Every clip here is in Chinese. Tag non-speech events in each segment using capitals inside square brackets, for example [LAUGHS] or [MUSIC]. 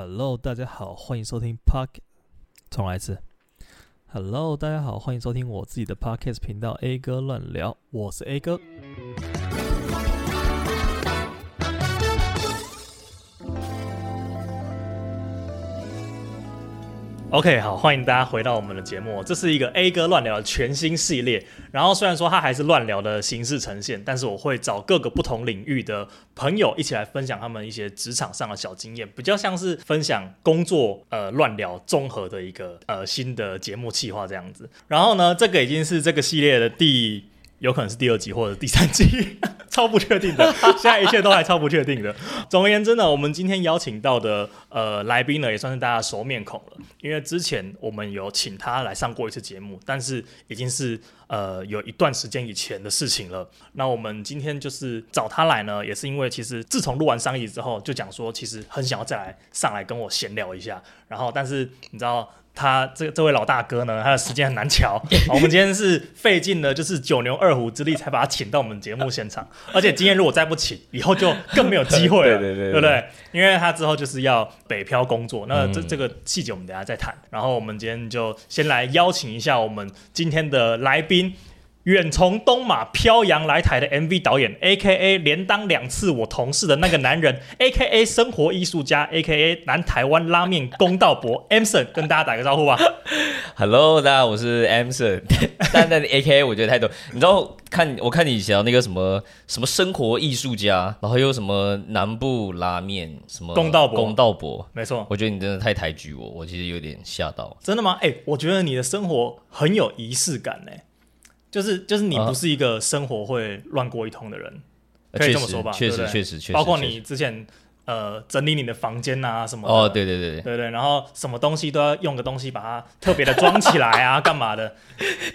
Hello，大家好，欢迎收听 Park。重来一次。Hello，大家好，欢迎收听我自己的 parkas 频道 A 哥乱聊，我是 A 哥。OK，好，欢迎大家回到我们的节目。这是一个 A 哥乱聊的全新系列。然后虽然说它还是乱聊的形式呈现，但是我会找各个不同领域的朋友一起来分享他们一些职场上的小经验，比较像是分享工作呃乱聊综合的一个呃新的节目企划这样子。然后呢，这个已经是这个系列的第。有可能是第二集或者第三集，[LAUGHS] 超不确定的。[LAUGHS] 现在一切都还超不确定的。总而言之呢，我们今天邀请到的呃来宾呢，也算是大家熟面孔了。因为之前我们有请他来上过一次节目，但是已经是呃有一段时间以前的事情了。那我们今天就是找他来呢，也是因为其实自从录完上一集之后，就讲说其实很想要再来上来跟我闲聊一下。然后，但是你知道。他这这位老大哥呢，他的时间很难瞧。[LAUGHS] 我们今天是费尽了就是九牛二虎之力才把他请到我们节目现场，而且今天如果再不请，以后就更没有机会了，[LAUGHS] 对对对，对，对不对？因为他之后就是要北漂工作，那这这个细节我们等下再谈。然后我们今天就先来邀请一下我们今天的来宾。远从东马飘洋来台的 MV 导演，A.K.A. 连当两次我同事的那个男人，A.K.A. 生活艺术家，A.K.A. 南台湾拉面公道伯，Emson，跟大家打个招呼吧。Hello，大家好，我是 Emson。[LAUGHS] 但但 A.K.A. 我觉得太多，你知道看我看你以前那个什么什么生活艺术家，然后又什么南部拉面什么公道伯，公道伯，没错。我觉得你真的太抬举我，我其实有点吓到。真的吗？哎、欸，我觉得你的生活很有仪式感呢。就是就是你不是一个生活会乱过一通的人，啊、可以这么说吧？确实确实，确实，包括你之前。呃，整理你的房间啊，什么的？哦，对对对对对，然后什么东西都要用个东西把它特别的装起来啊，[LAUGHS] 干嘛的？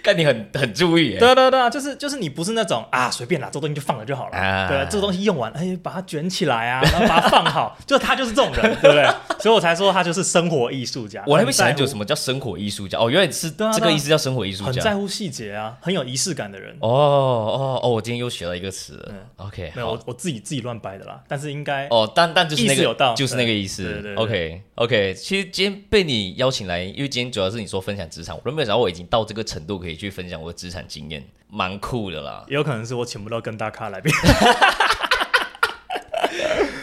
看你很很注意。对对对，就是就是你不是那种啊，随便拿这东西就放了就好了。啊、对，这个东西用完，哎，把它卷起来啊，然后把它放好，[LAUGHS] 就他就是这种人，对不对？所以我才说他就是生活艺术家。我还没想很久什么叫生活艺术家哦，原来是这个意思叫生活艺术家，很在乎细节啊，很有仪式感的人。哦哦哦，我今天又学了一个词嗯。OK，没有，我我自己自己乱掰的啦，但是应该哦，但但就是那个。就是那个意思。对对对对 OK OK，其实今天被你邀请来，因为今天主要是你说分享职场，我都没有想到我已经到这个程度可以去分享我的职场经验，蛮酷的啦。也有可能是我请不到更大咖来宾。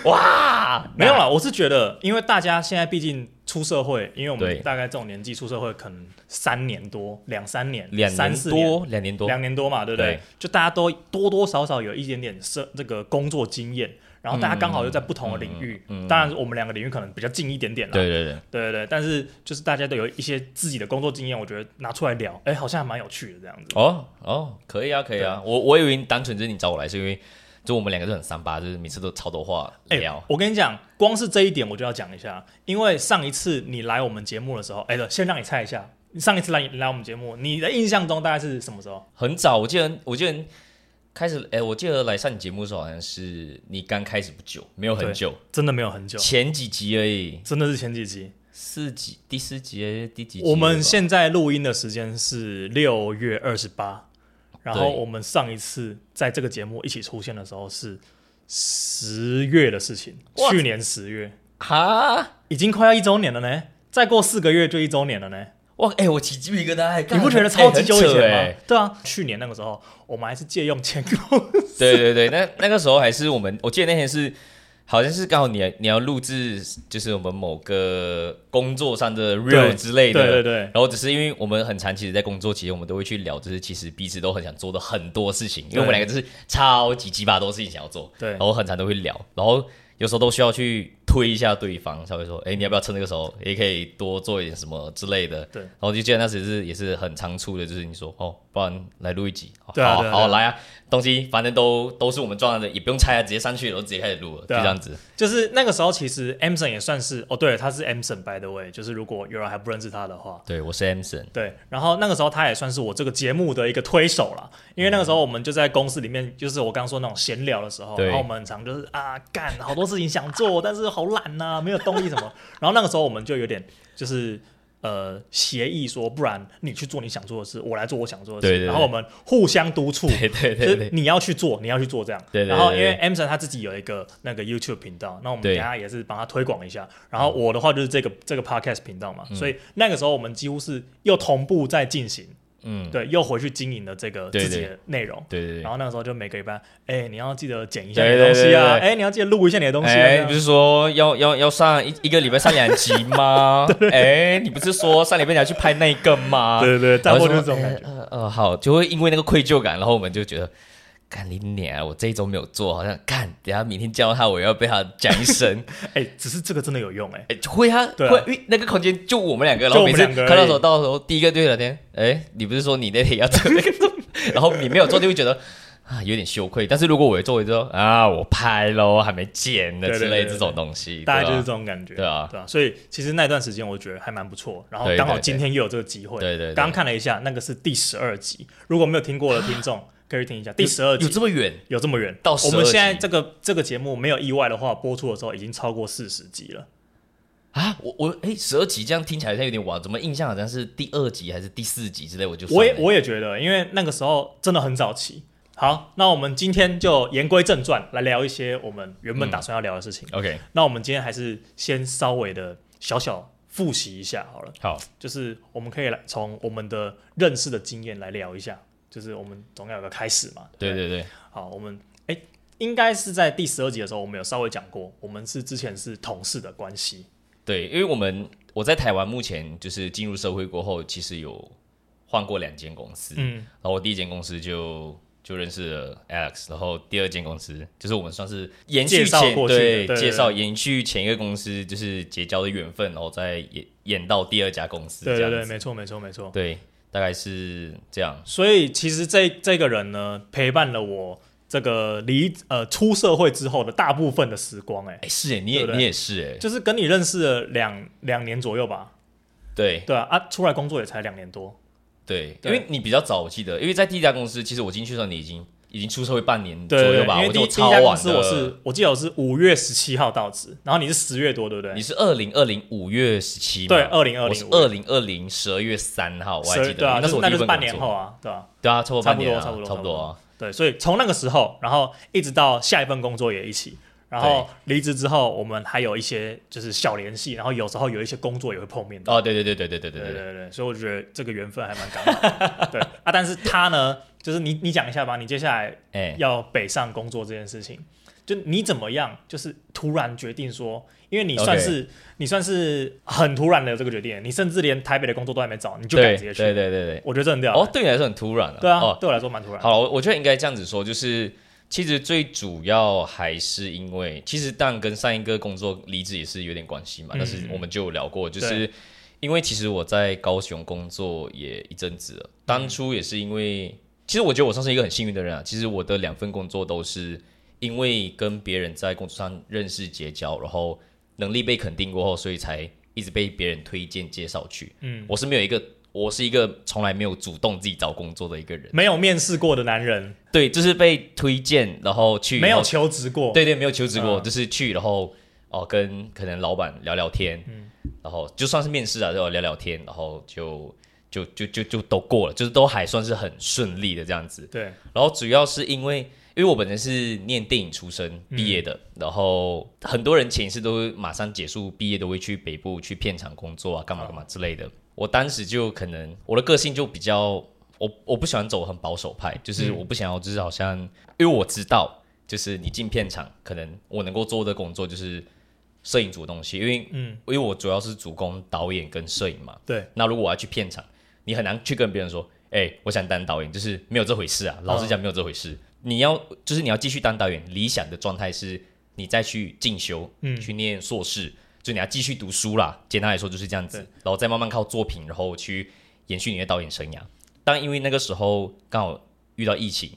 哇，没有啦，我是觉得，因为大家现在毕竟出社会，因为我们大概这种年纪出社会，可能三年多、两三年、两年多、两年多、两年多嘛，对不对？对就大家都多多少少有一点点社这个工作经验。然后大家刚好又在不同的领域，嗯嗯嗯、当然我们两个领域可能比较近一点点了。对对对，对对对。但是就是大家都有一些自己的工作经验，我觉得拿出来聊，哎，好像还蛮有趣的这样子。哦哦，可以啊，可以啊。我我以为单纯就是你找我来，是因为就我们两个都很三八，就是每次都超多话聊。我跟你讲，光是这一点我就要讲一下，因为上一次你来我们节目的时候，哎，先让你猜一下，你上一次来来我们节目，你的印象中大概是什么时候？很早，我记得，我记得。开始哎，我记得来上你节目的时候，好像是你刚开始不久，没有很久，真的没有很久，前几集而已，真的是前几集，四集，第四集，第几集？我们现在录音的时间是六月二十八，然后我们上一次在这个节目一起出现的时候是十月的事情，去年十月，哈，已经快要一周年了呢，再过四个月就一周年了呢。哇，哎、欸，我起鸡皮疙瘩，你不觉得超级久以前吗？欸、对啊，去年那个时候，我们还是借用前公司。对对对，那那个时候还是我们，我记得那天是，好像是刚好你你要录制，就是我们某个工作上的 real 之类的。对，对对对。然后只是因为我们很长期的在工作期间，我们都会去聊，就是其实彼此都很想做的很多事情，因为我们两个就是超级鸡巴多事情想要做。对。然后很长都会聊，然后有时候都需要去。推一下对方，才会说，哎，你要不要趁这个时候也可以多做一点什么之类的？对，然后就记得那时是也是很仓促的，就是你说，哦，不然来录一集，好，好，来啊，东西反正都都是我们装的，也不用拆啊，直接上去，然后直接开始录了，就这样子。就是那个时候，其实 Emson 也算是，哦，对，他是 Emson，by the way，就是如果有人还不认识他的话，对，我是 Emson，对，然后那个时候他也算是我这个节目的一个推手了，因为那个时候我们就在公司里面，就是我刚说那种闲聊的时候，然后我们很常就是啊，干好多事情想做，但是好懒呐，没有。动力什么？[LAUGHS] 然后那个时候我们就有点就是呃协议说，不然你去做你想做的事，我来做我想做的事，对对对，然后我们互相督促，对 [LAUGHS] 对对，对，你要去做，你要去做这样。对对对，然后因为 Emson 他自己有一个那个 YouTube 频道，那我们等下也是帮他推广一下。然后我的话就是这个这个 Podcast 频道嘛，嗯，所以那个时候我们几乎是又同步在进行。嗯，对，又回去经营了这个自己的内容，对对，对。对，然后那个时候就每个礼拜，哎，你要记得剪一下你的东西啊，哎，你要记得录一下你的东西，哎，你不是说要 [LAUGHS] 要要上一一个礼拜上两集吗？[LAUGHS] 哎，你不是说上礼拜你要去拍那个吗？对对对，就是这种感觉，呃呃，好，就会因为那个愧疚感，然后我们就觉得。干你娘！我这一周没有做，好像干，等下明天叫他，我要被他讲一声。[LAUGHS] 哎、欸，只是这个真的有用哎、欸，哎、欸，会啊，对啊，会，那个空间就我们两个，然后每次看到时候，到时候第一个对聊天，哎、欸，你不是说你那天要做那个做，然后你没有做，就会觉得啊有点羞愧。但是如果我做，之后啊，我拍喽，还没剪的之类这种东西，大概就是这种感觉，对啊，对啊。所以其实那段时间我觉得还蛮不错，然后刚好今天又有这个机会，对对。刚看了一下，那个是第十二集，如果没有听过的听众。可以听一下第十二集，有这么远？有这么远？到我们现在这个这个节目没有意外的话，播出的时候已经超过四十集了啊！我我哎，十二集这样听起来有点晚，怎么印象好像是第二集还是第四集之类？我就我也我也觉得，因为那个时候真的很早期。好，那我们今天就言归正传，来聊一些我们原本打算要聊的事情。嗯、OK，那我们今天还是先稍微的小小复习一下好了。好，就是我们可以来从我们的认识的经验来聊一下。就是我们总要有个开始嘛，对对，对对。好，我们哎，应该是在第十二集的时候，我们有稍微讲过，我们是之前是同事的关系。对，因为我们我在台湾目前就是进入社会过后，其实有换过两间公司。嗯。然后我第一间公司就就认识了 Alex，然后第二间公司就是我们算是延续前对介绍延续前一个公司就是结交的缘分，然后再演演到第二家公司。对对对，没错没错没错。对。大概是这样，所以其实这这个人呢，陪伴了我这个离呃出社会之后的大部分的时光，欸，哎，是哎，你也你也是哎，就是跟你认识了两两年左右吧，对。对啊，啊，出来工作也才两年多，对，因为你比较早，我记得，因为在第一家公司，其实我进去的时候你已经。已经出社会半年左右吧，因为第一家公司我是，我记得我是五月十七号到职，然后你是十月多，对不对？你是二零二零五月十七，对，二零二零，二零二零十二月三号，我还记得，对啊，那是我那就是半年后啊，对啊，对啊，差不多半年，差不多，差不多啊，对，所以从那个时候，然后一直到下一份工作也一起。然后离职之后，我们还有一些就是小联系，然后有时候有一些工作也会碰面的。哦，对对对对对对对对对对，所以我觉得这个缘分还蛮刚好。对啊，但是他呢，就是你你讲一下吧，你接下来要北上工作这件事情，就你怎么样，就是突然决定说，因为你算是你算是很突然的这个决定，你甚至连台北的工作都还没找，你就敢直接去。对对对对，我觉得这很屌。哦，对你来说很突然了。对啊，对我来说蛮突然。好，我我觉得应该这样子说，就是。其实最主要还是因为，其实当然跟上一个工作离职也是有点关系嘛。嗯、但是我们就有聊过，就是因为其实我在高雄工作也一阵子了。当初也是因为，其实我觉得我算是一个很幸运的人啊。其实我的两份工作都是因为跟别人在工作上认识结交，然后能力被肯定过后，所以才一直被别人推荐介绍去。嗯，我是没有一个。我是一个从来没有主动自己找工作的一个人，没有面试过的男人。对，就是被推荐，然后去，没有求职过。对对，没有求职过，嗯、就是去，然后哦、呃，跟可能老板聊聊天，嗯，然后就算是面试啊，就聊聊天，然后就就就就就都过了，就是都还算是很顺利的这样子。对，然后主要是因为，因为我本身是念电影出身毕业的，嗯、然后很多人前一次都马上结束毕业都会去北部去片场工作啊，干嘛干嘛之类的。嗯我当时就可能我的个性就比较，我我不喜欢走很保守派，就是我不想要，就是好像，因为我知道，就是你进片场，可能我能够做的工作就是摄影组的东西，因为嗯，因为我主要是主攻导演跟摄影嘛。对。那如果我要去片场，你很难去跟别人说，哎、欸，我想当导演，就是没有这回事啊。老实讲，没有这回事。哦、你要就是你要继续当导演，理想的状态是你再去进修，嗯，去念硕士。就你要继续读书啦，简单来说就是这样子，然后再慢慢靠作品，然后去延续你的导演生涯。但因为那个时候刚好遇到疫情，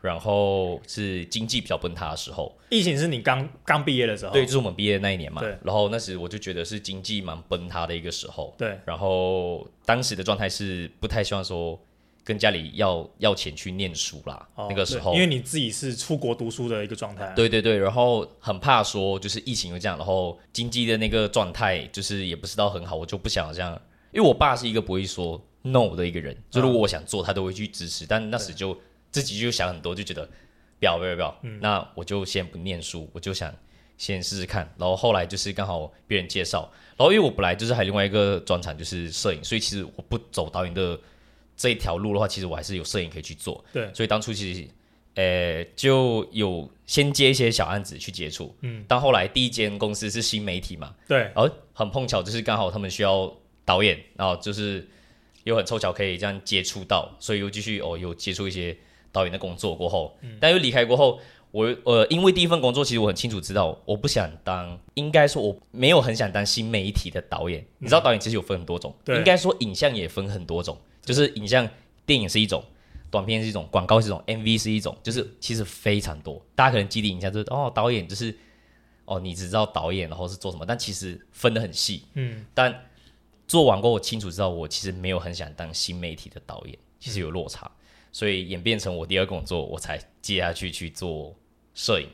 然后是经济比较崩塌的时候。疫情是你刚刚毕业的时候？对，就是我们毕业的那一年嘛。对。然后那时我就觉得是经济蛮崩塌的一个时候。对。然后当时的状态是不太希望说。跟家里要要钱去念书啦，哦、那个时候，因为你自己是出国读书的一个状态、啊，对对对，然后很怕说就是疫情又这样，然后经济的那个状态就是也不是到很好，我就不想这样因为我爸是一个不会说 no 的一个人，就如果我想做，他都会去支持。但那时就自己就想很多，就觉得不要不要不要，嗯、那我就先不念书，我就想先试试看。然后后来就是刚好别人介绍，然后因为我本来就是还有另外一个专长就是摄影，所以其实我不走导演的这一条路的话，其实我还是有摄影可以去做。对，所以当初其实。呃，就有先接一些小案子去接触，嗯，但后来第一间公司是新媒体嘛，对，然后很碰巧就是刚好他们需要导演，然后就是又很凑巧可以这样接触到，所以又继续哦，有接触一些导演的工作过后，嗯，但又离开过后，我呃，因为第一份工作其实我很清楚知道，我不想当，应该说我没有很想当新媒体的导演，嗯，你知道导演其实有分很多种，对，应该说影像也分很多种，就是影像电影是一种。短片是一种，广告是一种，MV 是一种，就是其实非常多。大家可能基地印象就是哦，导演就是哦，你只知道导演，然后是做什么，但其实分的很细。嗯。但做完过后，我清楚知道我其实没有很想当新媒体的导演，其实有落差，嗯、所以演变成我第二工作，我才接下去去做摄影。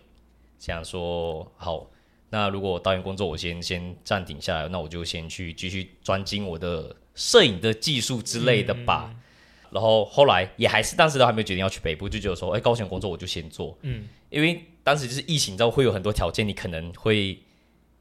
想说好，那如果导演工作我先先暂停下来，那我就先去继续专精我的摄影的技术之类的吧。嗯然后后来也还是当时都还没有决定要去北部，就觉得说，哎，高雄工作我就先做，嗯，因为当时就是疫情，之后会有很多条件，你可能会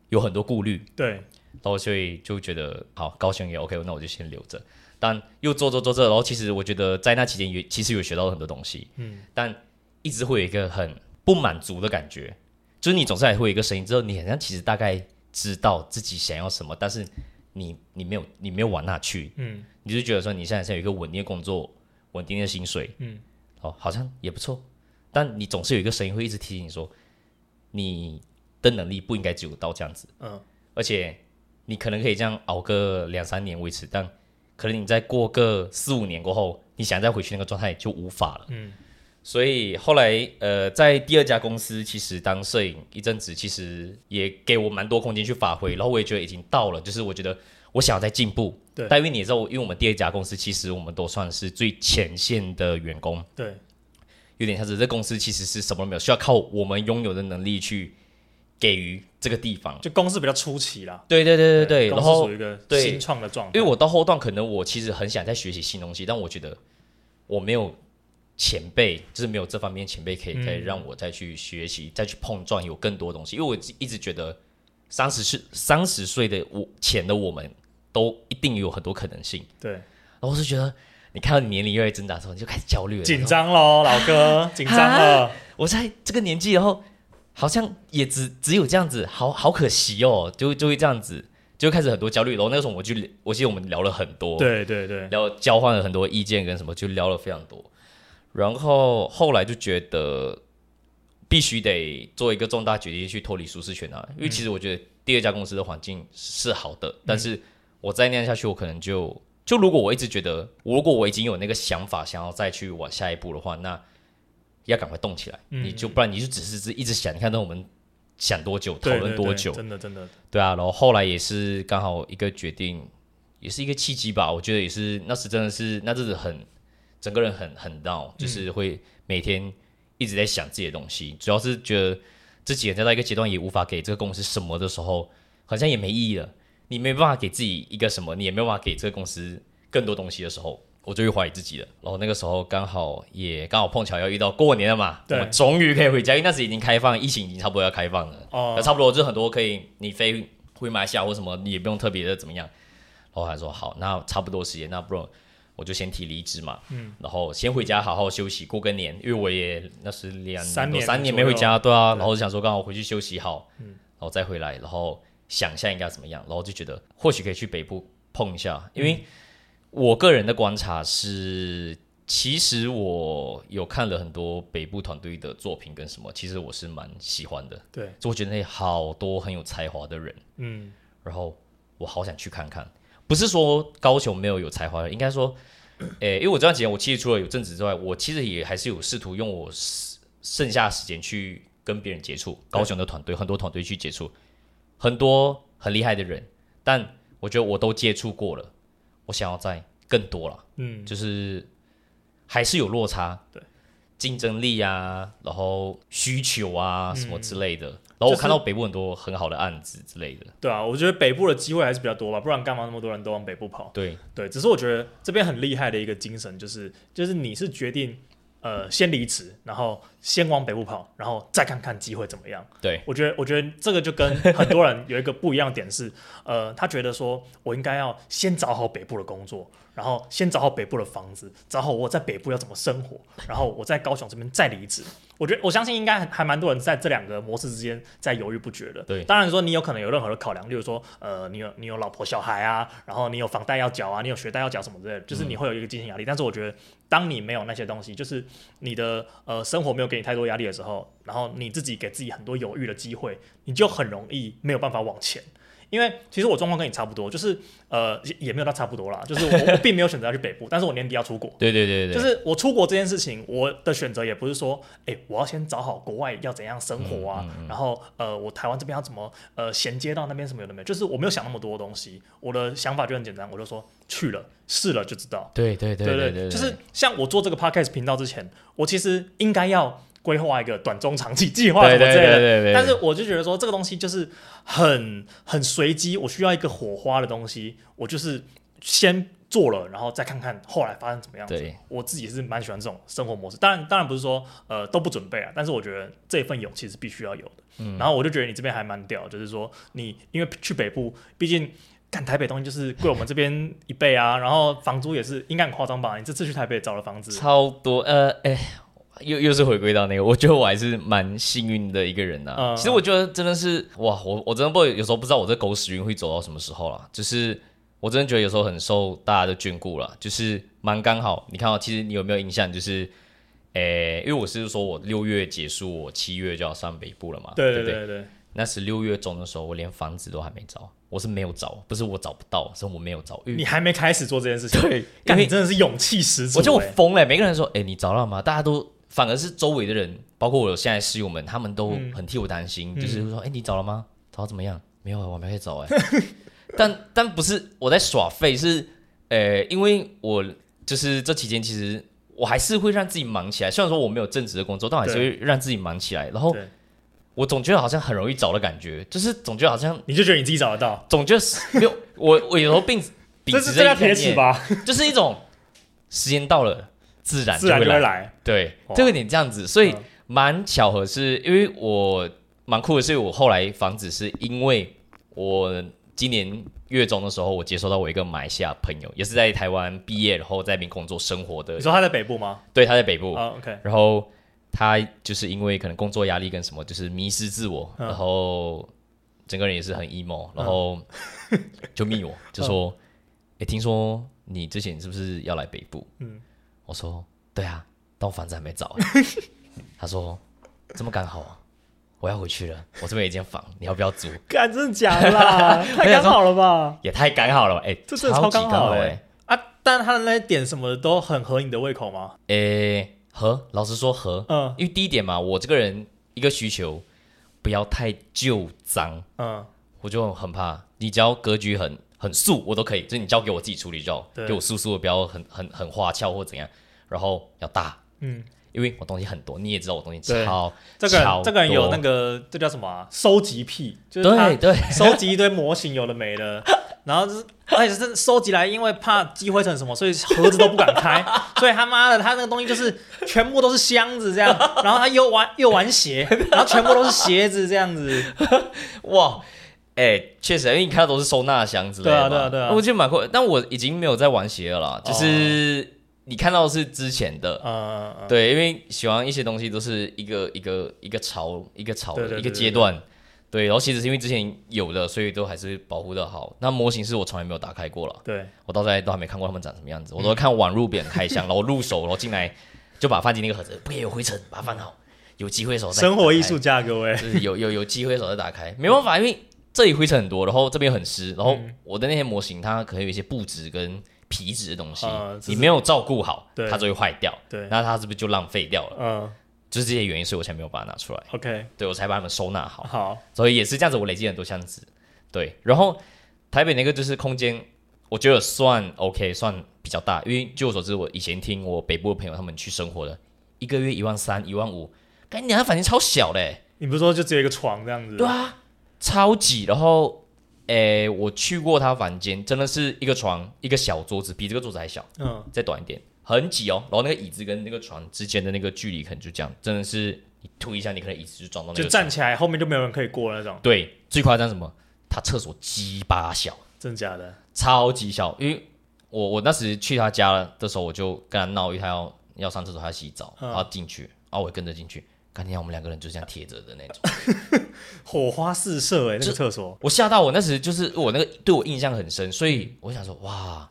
有很多顾虑，对，然后所以就觉得好，高雄也 OK，那我就先留着。但又做做做做，然后其实我觉得在那期间也其实有学到很多东西，嗯，但一直会有一个很不满足的感觉，就是你总是还会有一个声音，之后你好像其实大概知道自己想要什么，但是。你你没有你没有往那去，嗯，你就觉得说你现在是有一个稳定的工作，稳定的薪水，嗯，哦，好像也不错，但你总是有一个声音会一直提醒你说，你的能力不应该只有到这样子，嗯，而且你可能可以这样熬个两三年维持，但可能你再过个四五年过后，你想再回去那个状态就无法了，嗯。所以后来，呃，在第二家公司，其实当摄影一阵子，其实也给我蛮多空间去发挥。然后我也觉得已经到了，就是我觉得我想要再进步。对。但因为你也知道，因为我们第二家公司，其实我们都算是最前线的员工。对。有点像是这公司其实是什么都没有，需要靠我们拥有的能力去给予这个地方。就公司比较初期啦。对对对对对。然后属于一个新创的状态。因为我到后段，可能我其实很想再学习新东西，但我觉得我没有。前辈就是没有这方面前辈可以可以让我再去学习、嗯、再去碰撞，有更多东西。因为我一直觉得三十岁三十岁的我前的我们都一定有很多可能性。对，然后我是觉得你看到你年龄越来越增长的时候，你就开始焦虑了，紧张喽，老哥，[LAUGHS] 紧张了。我在这个年纪，然后好像也只只有这样子，好好可惜哦，就就会这样子，就开始很多焦虑。然后那个时候我就我记得我们聊了很多，对对对，然后交换了很多意见跟什么，就聊了非常多。然后后来就觉得必须得做一个重大决定去脱离舒适圈啊，因为其实我觉得第二家公司的环境是好的，嗯、但是我再那样下去，我可能就就如果我一直觉得，如果我已经有那个想法想要再去往下一步的话，那要赶快动起来，嗯、你就不然你就只是一直想，你看那我们想多久讨论多久，真的真的对啊，然后后来也是刚好一个决定，也是一个契机吧，我觉得也是那时真的是那阵子很。整个人很很闹，就是会每天一直在想自己的东西，嗯、主要是觉得自己在到一个阶段也无法给这个公司什么的时候，好像也没意义了。你没办法给自己一个什么，你也没办法给这个公司更多东西的时候，我就会怀疑自己了。然后那个时候刚好也刚好碰巧要遇到过年了嘛，对，我终于可以回家，因为那时已经开放，疫情已经差不多要开放了，哦，差不多就很多可以你飞回马来西亚或什么，你也不用特别的怎么样。然后还说好，那差不多时间，那不如。我就先提离职嘛，嗯，然后先回家好好休息过个年，因为我也那是两三年三年没回家，对啊，对然后就想说刚好回去休息好，嗯，然后再回来，然后想一下应该怎么样，然后就觉得或许可以去北部碰一下，因为我个人的观察是，其实我有看了很多北部团队的作品跟什么，其实我是蛮喜欢的，对，就我觉得那好多很有才华的人，嗯，然后我好想去看看。不是说高雄没有有才华的，应该说，诶，因为我这段时间，我其实除了有正职之外，我其实也还是有试图用我剩下的时间去跟别人接触高雄的团队，很多团队去接触很多很厉害的人，但我觉得我都接触过了，我想要再更多了，嗯，就是还是有落差，对，竞争力啊，然后需求啊什么之类的。嗯、然后我看到北部很多很好的案子之类的。对啊，我觉得北部的机会还是比较多吧，不然干嘛那么多人都往北部跑？对对，只是我觉得这边很厉害的一个精神就是，就是你是决定呃先离职，然后先往北部跑，然后再看看机会怎么样。对，我觉得我觉得这个就跟很多人有一个不一样的点是，呃，他觉得说我应该要先找好北部的工作。然后先找好北部的房子，找好我在北部要怎么生活，然后我在高雄这边再离职。我觉得我相信应该还蛮多人在这两个模式之间在犹豫不决的。对，当然说你有可能有任何的考量，例如说呃，你有你有老婆小孩啊，然后你有房贷要缴啊，你有学贷要缴什么之类的，就是你会有一个经济压力。嗯、但是我觉得，当你没有那些东西，就是你的呃生活没有给你太多压力的时候，然后你自己给自己很多犹豫的机会，你就很容易没有办法往前。因为其实我状况跟你差不多，就是呃也没有到差不多啦，就是我我并没有选择要去北部，[LAUGHS] 但是我年底要出国。对对对对，就是我出国这件事情，我的选择也不是说，哎，我要先找好国外要怎样生活啊，嗯嗯嗯、然后呃我台湾这边要怎么呃衔接到那边什么有的没有，就是我没有想那么多东西，我的想法就很简单，我就说去了试了就知道。对对对对对，对，就是像我做这个 podcast 频道之前，我其实应该要。规划一个短中长期计划什么之类的，但是我就觉得说这个东西就是很很随机，我需要一个火花的东西，我就是先做了，然后再看看后来发生怎么样我自己是蛮喜欢这种生活模式，当然当然不是说呃都不准备啊，但是我觉得这份勇气是必须要有的。嗯，然后我就觉得你这边还蛮屌，就是说你因为去北部，毕竟干台北东西就是贵我们这边一倍啊，然后房租也是应该很夸张吧？你这次去台北找了房子超多，呃，哎。又又是回归到那个，我觉得我还是蛮幸运的一个人呐、啊。嗯、其实我觉得真的是哇，我我真的不有时候不知道我这狗屎运会走到什么时候了。就是我真的觉得有时候很受大家的眷顾了，就是蛮刚好。你看哦，其实你有没有印象？就是诶、欸，因为我是说我六月结束，我七月就要上北部了嘛。对对对对，对。那是六月中的时候，我连房子都还没找，我是没有找，不是我找不到，是我没有找。你还没开始做这件事情？对，但你真的是勇气十足、欸。我就疯了、欸，每个人说，哎、欸，你找到吗？大家都。反而是周围的人，包括我现在室友们，他们都很替我担心，嗯、就是说：“哎、欸，你找了吗？找到怎么样？没有，我没有找。[LAUGHS] ”哎，但但不是我在耍废，是呃、欸，因为我就是这期间，其实我还是会让自己忙起来。虽然说我没有正职的工作，但还是会让自己忙起来。然后我总觉得好像很容易找的感觉，就是总觉得好像你就觉得你自己找得到，总觉得没有我我有时候并 [LAUGHS] 这是这个铁吧，就是一种时间到了。自然就会来，会来对，这个点这样子，所以蛮巧合是，是因为我蛮酷的是，我后来房子是因为我今年月中的时候，我接收到我一个马来西亚朋友，也是在台湾毕业，然后在那边工作生活的。你说他在北部吗？对，他在北部。Oh, OK。然后他就是因为可能工作压力跟什么，就是迷失自我，嗯、然后整个人也是很 emo，然后就密我，就说：“哎、[LAUGHS] 嗯，听说你之前是不是要来北部？”嗯。我说对啊，但我房子还没找。[LAUGHS] 他说这么刚好啊，我要回去了。我这边有一间房，你要不要租？[LAUGHS] 干，真的假的啦？[LAUGHS] 太刚好了吧？也太刚好了吧？哎、欸，这真的超刚好哎、欸！啊，但他的那些点什么的都很合你的胃口吗？诶、欸，合，老实说合。嗯，因为第一点嘛，我这个人一个需求不要太旧脏。嗯，我就很怕，你只要格局很。很素我都可以，就是你交给我自己处理就好，对。给我素素的，不要很很很花俏或怎样。然后要大，嗯，因为我东西很多，你也知道我东西超这个人这个人有那个这叫什么啊？收集癖，就是他对对，收集一堆模型，有的没的，[LAUGHS] 然后就是而且是收集来，因为怕积灰尘什么，所以盒子都不敢开，[LAUGHS] 所以他妈的他那个东西就是全部都是箱子这样，然后他又玩又玩鞋，[LAUGHS] 然后全部都是鞋子这样子，哇。哎，确实，因为你看到都是收纳箱之类的，对啊，对啊，对啊，我记得蛮酷。但我已经没有在玩鞋了啦，就是你看到的是之前的，嗯，对，因为喜欢一些东西都是一个一个一个潮一个潮的一个阶段，对。然后其实是因为之前有的，所以都还是保护的好。那模型是我从来没有打开过了，对，我到现在都还没看过他们长什么样子，我都会看网路别人开箱，然后入手，然后进来就把放进那个盒子，不也有灰尘，把它放好，有机会的时候再。生活艺术家各位，就是有有有机会的时候再打开，没办法，因为。这里灰尘很多，然后这边很湿，然后我的那些模型它可能有一些布质跟皮质的东西，嗯、你没有照顾好，对它就会坏掉。对，那它是不是就浪费掉了？嗯，就是这些原因，所以我才没有把它拿出来。OK，对我才把它们收纳好。好，所以也是这样子，我累积很多箱子。对，然后台北那个就是空间，我觉得算 OK，算比较大，因为据我所知，我以前听我北部的朋友他们去生活的，一个月一万三、一万五，感觉你那房间超小嘞。你不是说就只有一个床这样子？对啊，超挤。然后，诶，我去过他房间，真的是一个床，一个小桌子，比这个桌子还小，嗯，再短一点，很挤哦。然后那个椅子跟那个床之间的那个距离可能就这样，真的是你推一下，你可能椅子就撞到那个。就站起来，后面就没有人可以过那种。对，最夸张什么？他厕所鸡巴小，真的假的？超级小，因为我我那时去他家的时候，我就跟他闹，因为他要要上厕所，他要洗澡，然后进去，然后我也跟着进去。看见我们两个人就这样贴着的那种，[LAUGHS] 火花四射哎、欸，那个厕所，我吓到我那时就是我那个对我印象很深，所以我想说哇，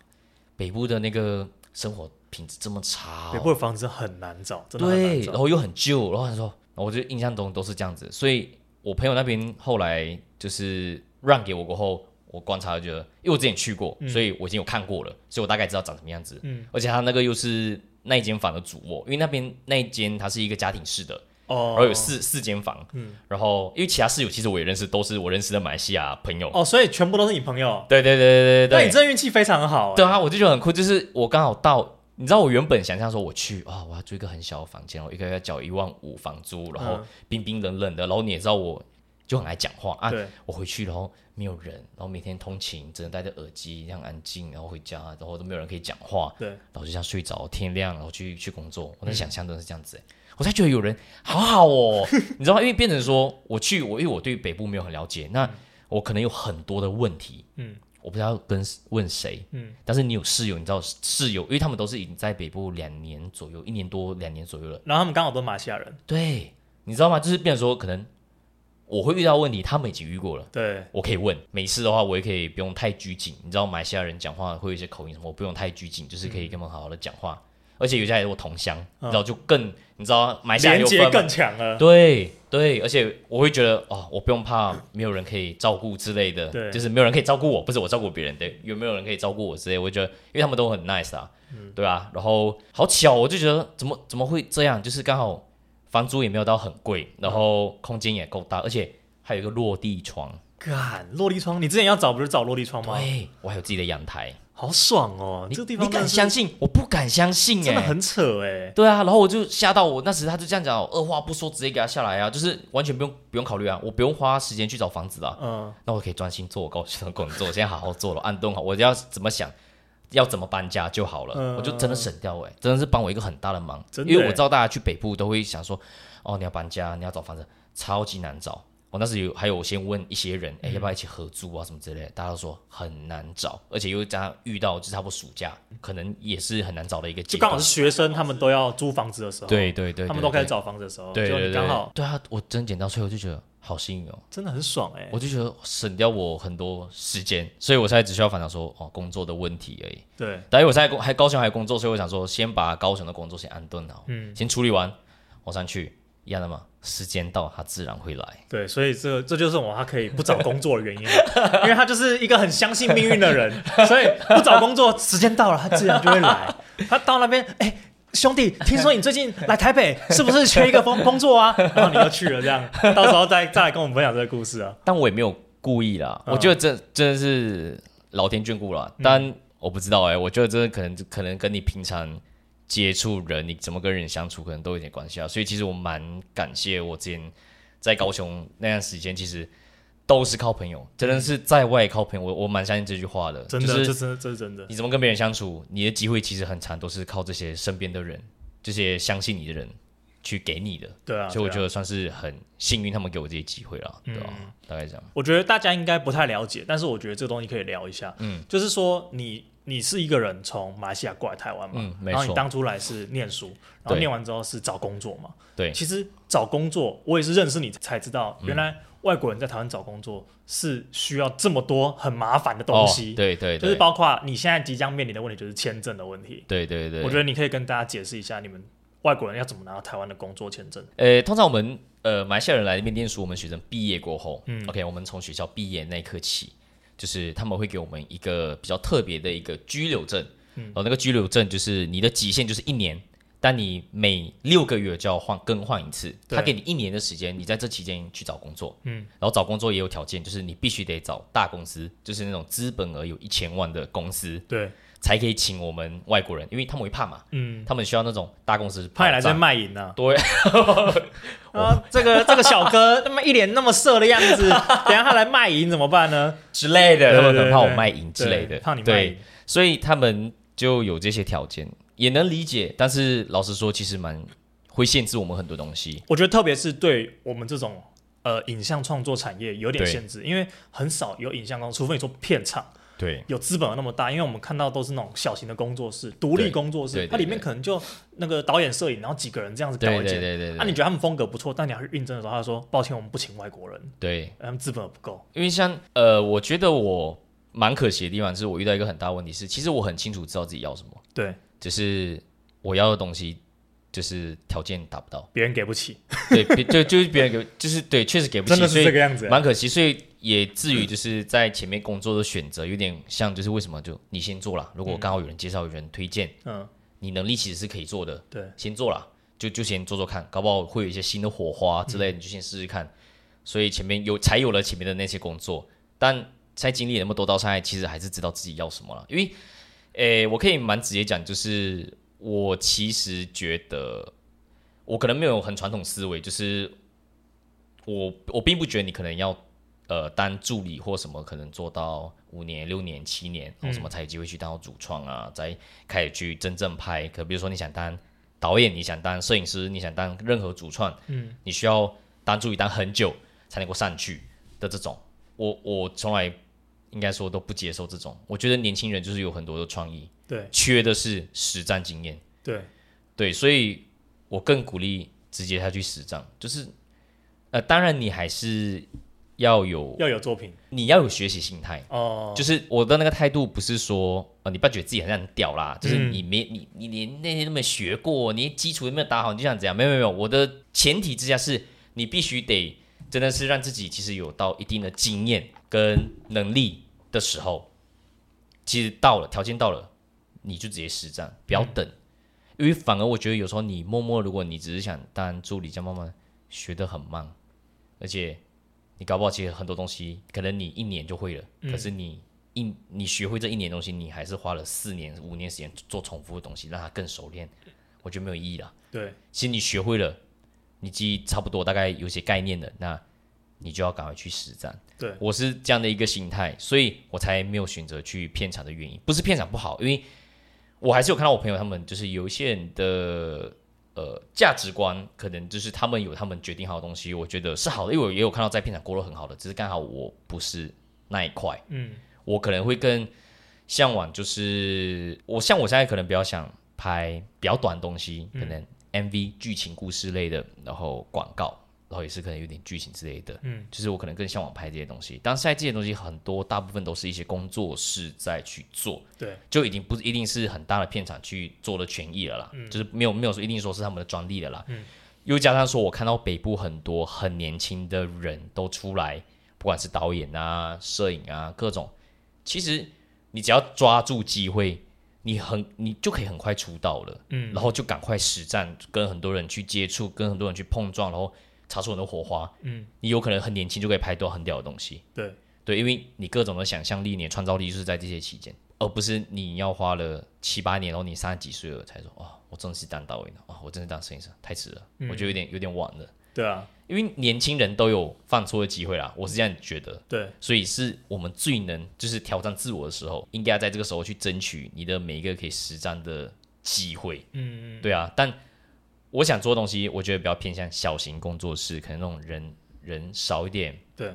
北部的那个生活品质这么差、哦，北部的房子很难找，真的对，然后又很旧，然后他说，我就印象中都是这样子，所以我朋友那边后来就是让给我过后，我观察就觉得，因为我之前去过，嗯、所以我已经有看过了，所以我大概知道长什么样子，嗯，而且他那个又是那一间房的主卧，因为那边那一间它是一个家庭式的。哦，然后有四四间房，嗯，然后因为其他室友其实我也认识，都是我认识的马来西亚朋友。哦，所以全部都是你朋友？对对对对对，那你这运气非常好。对啊，我就觉得很酷，就是我刚好到，你知道我原本想象说我去啊、哦，我要租一个很小的房间，我一个月要缴一万五房租，然后冰冰冷冷的，然后你也知道我就很爱讲话啊，对，我回去然后没有人，然后每天通勤只能戴着耳机，这样安静，然后回家，然后都没有人可以讲话，对，然后就这样睡着，天亮然后去去工作，我的想象都是这样子。我才觉得有人好好哦，[LAUGHS] 你知道吗？因为变成说我去，我因为我对北部没有很了解，那我可能有很多的问题，嗯，我不知道跟问谁，嗯，但是你有室友，你知道室友，因为他们都是已经在北部两年左右，一年多两年左右了，然后他们刚好都是马来西亚人，对，你知道吗？就是变成说可能我会遇到问题，他们已经遇过了，对，我可以问，每次的话我也可以不用太拘谨，你知道马来西亚人讲话会有一些口音什么，我不用太拘谨，就是可以跟他们好好的讲话。而且有些还是我同乡，然后就更你知道买下连接更强了。对对，而且我会觉得哦，我不用怕没有人可以照顾之类的，对，就是没有人可以照顾我，不是我照顾别人，对，有没有人可以照顾我之类的，我觉得因为他们都很 nice 啊，嗯、对啊，然后好巧，我就觉得怎么怎么会这样？就是刚好房租也没有到很贵，然后空间也够大，而且还有一个落地窗。干，落地窗，你之前要找不是找落地窗吗？对，我还有自己的阳台。好爽哦！你这个地方你敢相信？我不敢相信哎，真的很扯哎。对啊，然后我就吓到我，那时他就这样讲，二话不说直接给他下来啊，就是完全不用不用考虑啊，我不用花时间去找房子啊。嗯，那我可以专心做我高兴的工作，现在好好做了，安顿好，我要怎么想，要怎么搬家就好了，嗯、我就真的省掉哎，真的是帮我一个很大的忙，的因为我知道大家去北部都会想说，哦，你要搬家，你要找房子，超级难找。我那时有还有先问一些人，哎，要不要一起合租啊，什么之类的？大家都说很难找，而且又加上遇到就差不多暑假，可能也是很难找的一个。就刚好是学生，他们都要租房子的时候，对对对，他们都开始找房子的时候，对对对，刚好。对啊，我真捡到所以我就觉得好幸运哦，真的很爽哎，我就觉得省掉我很多时间，所以我现在只需要烦恼说哦工作的问题而已。对，但因为我现在还高雄还工作，所以我想说先把高雄的工作先安顿好，嗯，先处理完，我上去一样的嘛。时间到，他自然会来。对，所以这这就是我他可以不找工作的原因，[LAUGHS] 因为他就是一个很相信命运的人，所以不找工作，时间到了，他自然就会来。他到那边，哎、欸，兄弟，听说你最近来台北，[LAUGHS] 是不是缺一个工工作啊？然后你就去了，这样，到时候再再来跟我们分享这个故事啊。但我也没有故意啦，嗯、我觉得这真的是老天眷顾了。但我不知道哎、欸，我觉得这可能可能跟你平常。接触人，你怎么跟人相处，可能都有点关系啊。所以其实我蛮感谢我之前在高雄那段时间，其实都是靠朋友，真的是在外靠朋友。我我蛮相信这句话的，真的，就是、这真的，这是真的。你怎么跟别人相处，你的机会其实很长，都是靠这些身边的人，这些相信你的人去给你的。对啊，所以我觉得算是很幸运，他们给我这些机会了，对吧、啊？嗯、大概这样。我觉得大家应该不太了解，但是我觉得这个东西可以聊一下。嗯，就是说你。你是一个人从马来西亚过来台湾嘛？嗯，没错。然后你当初来是念书，然后念完之后是找工作嘛？对。其实找工作，我也是认识你才知道，原来外国人在台湾找工作是需要这么多很麻烦的东西。对对。就是包括你现在即将面临的问题，就是签证的问题。对对对。我觉得你可以跟大家解释一下，你们外国人要怎么拿到台湾的工作签证？呃，通常我们呃马来西亚人来这边念书，我们学生毕业过后，嗯，OK，我们从学校毕业那一刻起。就是他们会给我们一个比较特别的一个居留证，嗯，然后那个居留证就是你的极限就是一年，但你每六个月就要换更换一次，他给你一年的时间，你在这期间去找工作，嗯，然后找工作也有条件，就是你必须得找大公司，就是那种资本额有一千万的公司，对，才可以请我们外国人，因为他们会怕嘛，嗯，他们需要那种大公司派来在卖淫呢，对，[LAUGHS] 啊，这个这个小哥那么一脸那么色的样子，[LAUGHS] 等下他来卖淫怎么办呢？之类的，他们很怕我卖淫之类的，怕你卖淫，所以他们就有这些条件。也能理解，但是老实说，其实蛮会限制我们很多东西。我觉得，特别是对我们这种呃影像创作产业有点限制，因为很少有影像公司，除非你说片场，对，有资本额那么大。因为我们看到都是那种小型的工作室、独立工作室，它里面可能就那个导演、摄影，然后几个人这样子搞一件。对对对。啊，你觉得他们风格不错，但你要去应征的时候，他说：“抱歉，我们不请外国人。”对，他们资本额不够。因为像呃，我觉得我蛮可惜的地方，就是我遇到一个很大的问题是，其实我很清楚知道自己要什么。对，就是。我要的东西就是条件达不到，别人给不起。对，就就是别人给，就是对，确实给不起，真的是这个样子，蛮可惜。所以也至于就是在前面工作的选择有点像，就是为什么就你先做了，如果刚好有人介绍、有人推荐，嗯，你能力其实是可以做的，对，先做了，就就先做做看，搞不好会有一些新的火花之类的，你就先试试看。所以前面有才有了前面的那些工作，但在经历那么多道菜，其实还是知道自己要什么了。因为，诶，我可以蛮直接讲，就是。我其实觉得，我可能没有很传统思维，就是我我并不觉得你可能要呃当助理或什么，可能做到五年、六年、七年，然后什么才有机会去当主创啊，再开始去真正拍。可比如说你想当导演，你想当摄影师，你想当任何主创，嗯，你需要当助理当很久才能够上去的这种，我我从来应该说都不接受这种。我觉得年轻人就是有很多的创意。对，缺的是实战经验。对，对，所以我更鼓励直接他去实战。就是，呃，当然你还是要有要有作品，你要有学习心态。哦，就是我的那个态度不是说，呃，你不要觉得自己很很屌啦，就是你没你你连那些都没学过，你基础都没有打好，你就想怎样？没有没有，我的前提之下是你必须得真的是让自己其实有到一定的经验跟能力的时候，其实到了条件到了。你就直接实战，不要等，嗯、因为反而我觉得有时候你默默，如果你只是想当助理，这样慢慢学得很慢，而且你搞不好其实很多东西可能你一年就会了，嗯、可是你一你学会这一年东西，你还是花了四年五年时间做重复的东西，让它更熟练，我觉得没有意义了。对，其实你学会了，你记忆差不多大概有些概念的，那你就要赶快去实战。对，我是这样的一个心态，所以我才没有选择去片场的原因，不是片场不好，因为。我还是有看到我朋友他们，就是有一些人的呃价值观，可能就是他们有他们决定好的东西，我觉得是好的。因为我也有看到在片场过得很好的，只是刚好我不是那一块。嗯，我可能会更向往，就是我像我现在可能比较想拍比较短的东西，可能 MV 剧情故事类的，然后广告。然后也是可能有点剧情之类的，嗯，就是我可能更向往拍这些东西。但现在这些东西很多，大部分都是一些工作室在去做，对，就已经不一定是很大的片场去做的权益了啦，嗯，就是没有没有说一定说是他们的专利的啦，嗯，又加上说我看到北部很多很年轻的人都出来，不管是导演啊、摄影啊各种，其实你只要抓住机会，你很你就可以很快出道了，嗯，然后就赶快实战，跟很多人去接触，跟很多人去碰撞，然后。擦出很多火花，嗯，你有可能很年轻就可以拍到很屌的东西，对。对，因为你各种的想象力、你的创造力就是在这些期间，而不是你要花了七八年，然后你三十几岁了才说，哦，我真的是当导演了，哦，我真的当摄影师，太迟了，嗯、我觉得有点有点晚了，对啊，因为年轻人都有犯错的机会啦，我是这样觉得，对，所以是我们最能就是挑战自我的时候，应该要在这个时候去争取你的每一个可以实战的机会，嗯嗯，对啊，但。我想做的东西，我觉得比较偏向小型工作室，可能那种人人少一点，对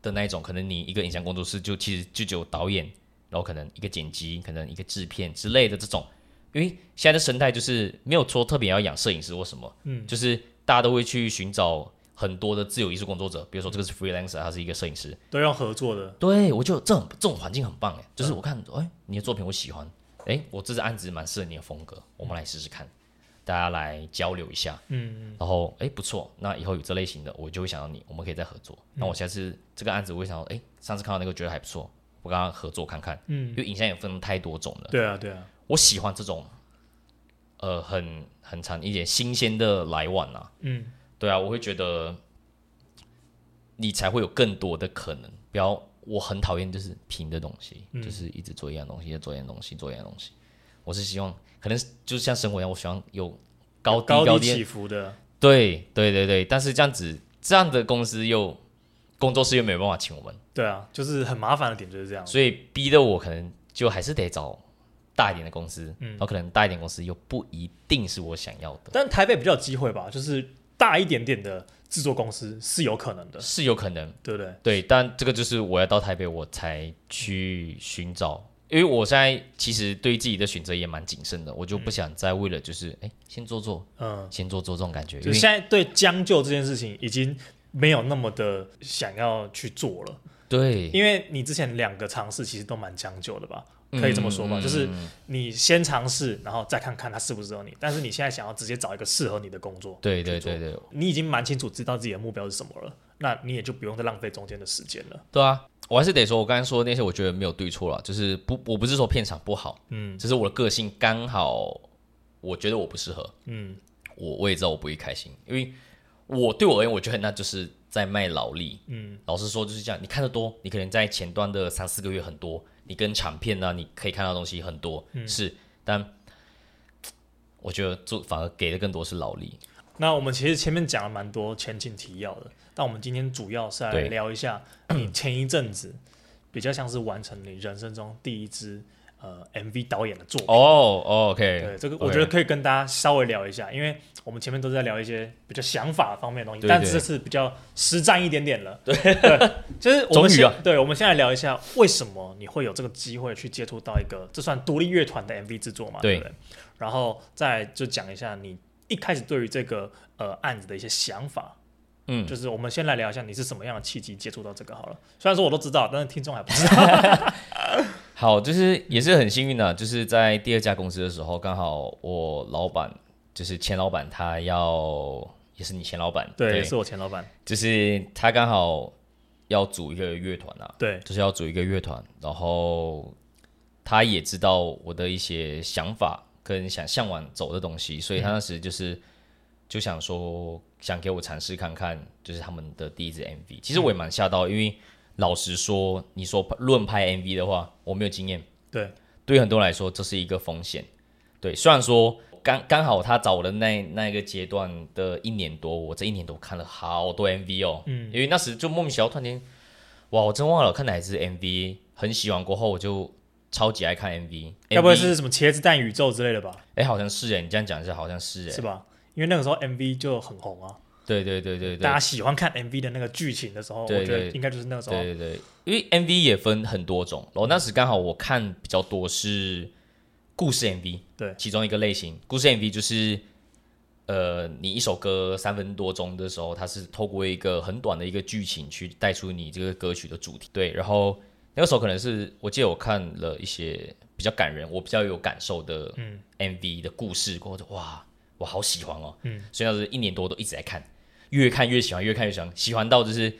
的那一种。可能你一个影像工作室就其实就只有导演，然后可能一个剪辑，可能一个制片之类的这种。因为现在的生态就是没有说特别要养摄影师或什么，嗯，就是大家都会去寻找很多的自由艺术工作者，比如说这个是 freelancer，他是一个摄影师，都要合作的。对，我就这种这种环境很棒哎，就是我看，哎、嗯，你的作品我喜欢，哎，我这支案子蛮适合你的风格，我们来试试看。大家来交流一下，嗯，然后哎不错，那以后有这类型的，我就会想到你，我们可以再合作。嗯、那我下次这个案子，我会想到，哎，上次看到那个觉得还不错，我跟他合作看看，嗯，因为影像也分太多种了，对啊对啊，我喜欢这种呃很很长一点新鲜的来往啊。嗯，对啊，我会觉得你才会有更多的可能。不要，我很讨厌就是平的东西，嗯、就是一直做一样东西，做一样东西，做一样东西。我是希望可能就是像生活一样，我喜欢有高低高低起伏的。对对对对，但是这样子这样的公司又工作室又没有办法请我们。对啊，就是很麻烦的点就是这样，所以逼得我可能就还是得找大一点的公司，嗯，然后可能大一点公司又不一定是我想要的。但台北比较有机会吧，就是大一点点的制作公司是有可能的，是有可能，对不对？对，但这个就是我要到台北我才去寻找。因为我现在其实对自己的选择也蛮谨慎的，我就不想再为了就是哎、嗯、先做做，嗯，先做做这种感觉。就现在对将就这件事情已经没有那么的想要去做了。对，因为你之前两个尝试其实都蛮将就的吧，可以这么说吧，嗯、就是你先尝试，然后再看看它适不适合你。但是你现在想要直接找一个适合你的工作，对对对对，你已经蛮清楚知道自己的目标是什么了，那你也就不用再浪费中间的时间了。对啊。我还是得说，我刚才说的那些，我觉得没有对错了，就是不，我不是说片场不好，嗯，只是我的个性刚好，我觉得我不适合，嗯，我我也知道我不会开心，因为我对我而言，我觉得那就是在卖劳力，嗯，老实说就是这样，你看得多，你可能在前端的三四个月很多，你跟长片呢、啊，你可以看到东西很多，嗯、是，但我觉得做反而给的更多是劳力。那我们其实前面讲了蛮多前景提要的。那我们今天主要是来聊一下 [CLEARS THROAT] 你前一阵子比较像是完成你人生中第一支呃 MV 导演的作品。哦、oh,，OK，对这个我觉得可以跟大家稍微聊一下.因为我们前面都在聊一些比较想法方面的东西，对对对，但这次比较实战一点点了，对，对就是我们先、啊、对，我们先来聊一下为什么你会有这个机会去接触到一个这算独立乐团的 MV 制作嘛，对。不对？然后再就讲一下你一开始对于这个呃案子的一些想法。嗯，就是我们先来聊一下你是什么样的契机接触到这个好了。虽然说我都知道，但是听众还不知道。好，就是也是很幸运的，就是在第二家公司的时候，刚好我老板就是前老板，他要也是你前老板，对，对是我前老板，就是他刚好要组一个乐团啊，对，就是要组一个乐团，然后他也知道我的一些想法跟想向往走的东西，所以他当时就是。嗯就想说，想给我尝试看看，就是他们的第一支 MV。其实我也蛮吓到，因为老实说，你说论拍 MV 的话，我没有经验。对，对很多人来说，这是一个风险。对，虽然说刚刚好他找我的那那个阶段的一年多，我这一年多看了好多 MV 哦。嗯。因为那时就莫名其妙，突然间，哇，我真忘了看哪一支 MV，很喜欢。过后我就超级爱看 MV。该不会是什么茄子蛋宇宙之类的吧？哎，好像是哎，你这样讲一下，好像是哎，是吧？因为那个时候 MV 就很红啊，对对对对对，大家喜欢看 MV 的那个剧情的时候，对对对，我觉得应该就是那个时候。对对对，因为 MV 也分很多种，然后那时刚好我看比较多是故事 MV，对，其中一个类型。故事 MV 就是，呃，你一首歌三分多钟的时候，它是透过一个很短的一个剧情去带出你这个歌曲的主题，对，然后那个时候可能是我记得我看了一些比较感人，我比较有感受的 MV 的故事，过后就哇。我好喜欢哦，嗯，所以那是一年多都一直在看，越看越喜欢，越看越喜欢，喜欢到就是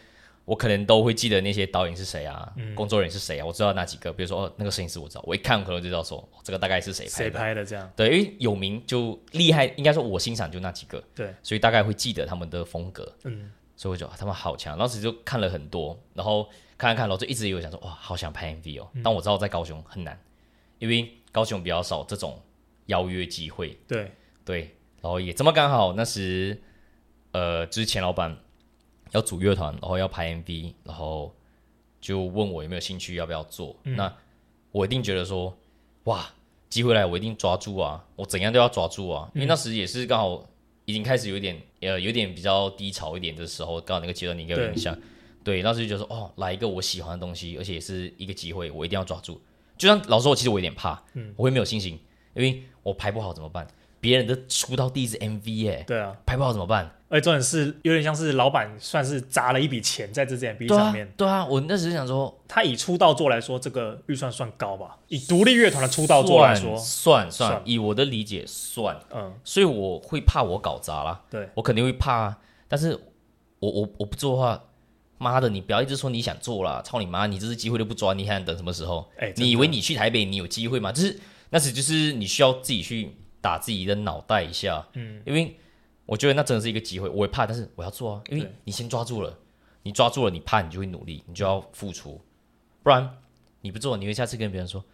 我可能都会记得那些导演是谁啊，嗯、工作人员是谁啊，我知道哪几个，比如说哦那个摄影师我知道，我一看可能就知道说、哦、这个大概是谁拍的，谁拍的这样，对，因为有名就厉害，应该说我欣赏就那几个，对，所以大概会记得他们的风格，嗯，所以我觉得他们好强，当时就看了很多，然后看看看，然后就一直有想说哇，好想拍 MV 哦，嗯、但我知道在高雄很难，因为高雄比较少这种邀约机会，对。对。然后也这么刚好，那时，呃，之前老板要组乐团，然后要拍 MV，然后就问我有没有兴趣，要不要做。嗯、那我一定觉得说，哇，机会来，我一定抓住啊！我怎样都要抓住啊！嗯、因为那时也是刚好已经开始有点，呃，有点比较低潮一点的时候，刚好那个阶段你给我印象。对，对，那时就觉得说，哦，来一个我喜欢的东西，而且也是一个机会，我一定要抓住。就像老实说，其实我有点怕，嗯，我会没有信心，因为我拍不好怎么办？别人的出道第一支 MV 哎，对啊，拍不好怎么办？而且重点是有点像是老板算是砸了一笔钱在这支 MV 上面。对啊，我那时想说，他以出道作来说，这个预算算高吧？以独立乐团的出道作来说，算算，算，以我的理解算，嗯，所以我会怕我搞砸了，对，我肯定会怕。但是我我我不做的话，妈的，你不要一直说你想做了，操你妈！你这次机会都不抓，你还想等什么时候？哎，你以为你去台北你有机会吗？就是那时就是你需要自己去。打自己的脑袋一下，嗯，因为我觉得那真的是一个机会，我也怕，但是我要做啊，因为你先抓住了，你抓住了，你怕，你就会努力，你就要付出，不然你不做，你会下次跟别人说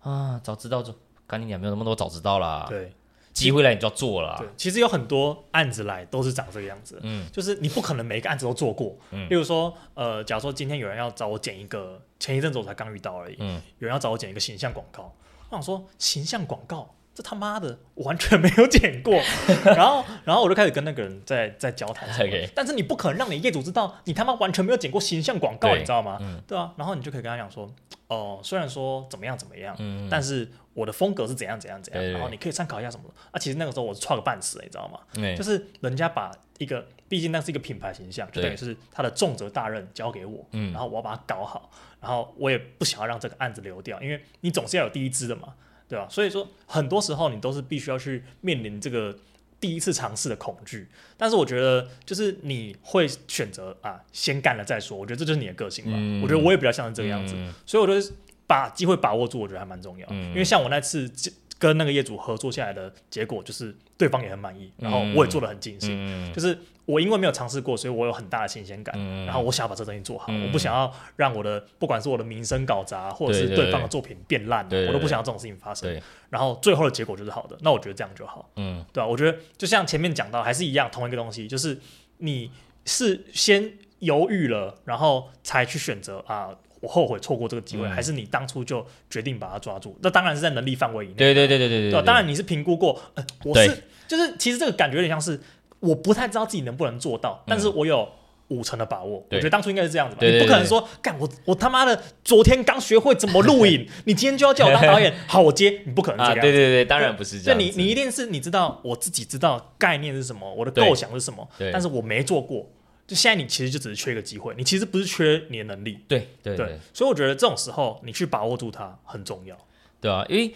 啊，早知道就赶紧讲，没有那么多早知道啦，对。机会来你就要做了。对，其实有很多案子来都是长这个样子。嗯，就是你不可能每个案子都做过。嗯，例如说，呃，假如说今天有人要找我剪一个，前一阵子我才刚遇到而已。嗯，有人要找我剪一个形象广告，我想说形象广告，这他妈的我完全没有剪过。[LAUGHS] 然后，然后我就开始跟那个人在在交谈。Okay. 但是你不可能让你业主知道你他妈完全没有剪过形象广告，你知道吗？嗯，对啊。然后你就可以跟他讲说。哦，虽然说怎么样怎么样，嗯，但是我的风格是怎样怎样怎样，然后你可以参考一下什么。啊，其实那个时候我是错个半死，你知道吗？就是人家把一个，毕竟那是一个品牌形象，就等于是他的重责大任交给我，嗯，然后我要把它搞好，然后我也不想要让这个案子流掉，因为你总是要有第一支的嘛，对吧？所以说很多时候你都是必须要去面临这个。第一次尝试的恐惧，但是我觉得就是你会选择啊，先干了再说。我觉得这就是你的个性吧。嗯、我觉得我也比较像是这个样子，嗯、所以我觉得把机会把握住，我觉得还蛮重要。嗯、因为像我那次跟那个业主合作下来的结果，就是对方也很满意，然后我也做的很尽心，嗯、就是。我因为没有尝试过，所以我有很大的新鲜感。嗯、然后我想要把这东西做好，嗯、我不想要让我的不管是我的名声搞砸，或者是对方的作品变烂，对对对，我都不想要这种事情发生。然后最后的结果就是好的，那我觉得这样就好。嗯，对吧？我觉得就像前面讲到，还是一样，同一个东西，就是你是先犹豫了，然后才去选择啊，我后悔错过这个机会，嗯、还是你当初就决定把它抓住？那当然是在能力范围以内。对对对对对对，对，当然你是评估过，呃，我是就是其实这个感觉有点像是。我不太知道自己能不能做到，但是我有五成的把握。我觉得当初应该是这样子吧。你不可能说，干我我他妈的昨天刚学会怎么录影，[LAUGHS] 你今天就要叫我当导演，[LAUGHS] 好我接，你不可能这样。对对对，当然不是这样。你你一定是你知道我自己知道概念是什么，我的构想是什么，但是我没做过。就现在你其实就只是缺一个机会，你其实不是缺你的能力。对对对，所以我觉得这种时候你去把握住它很重要。对啊，因为。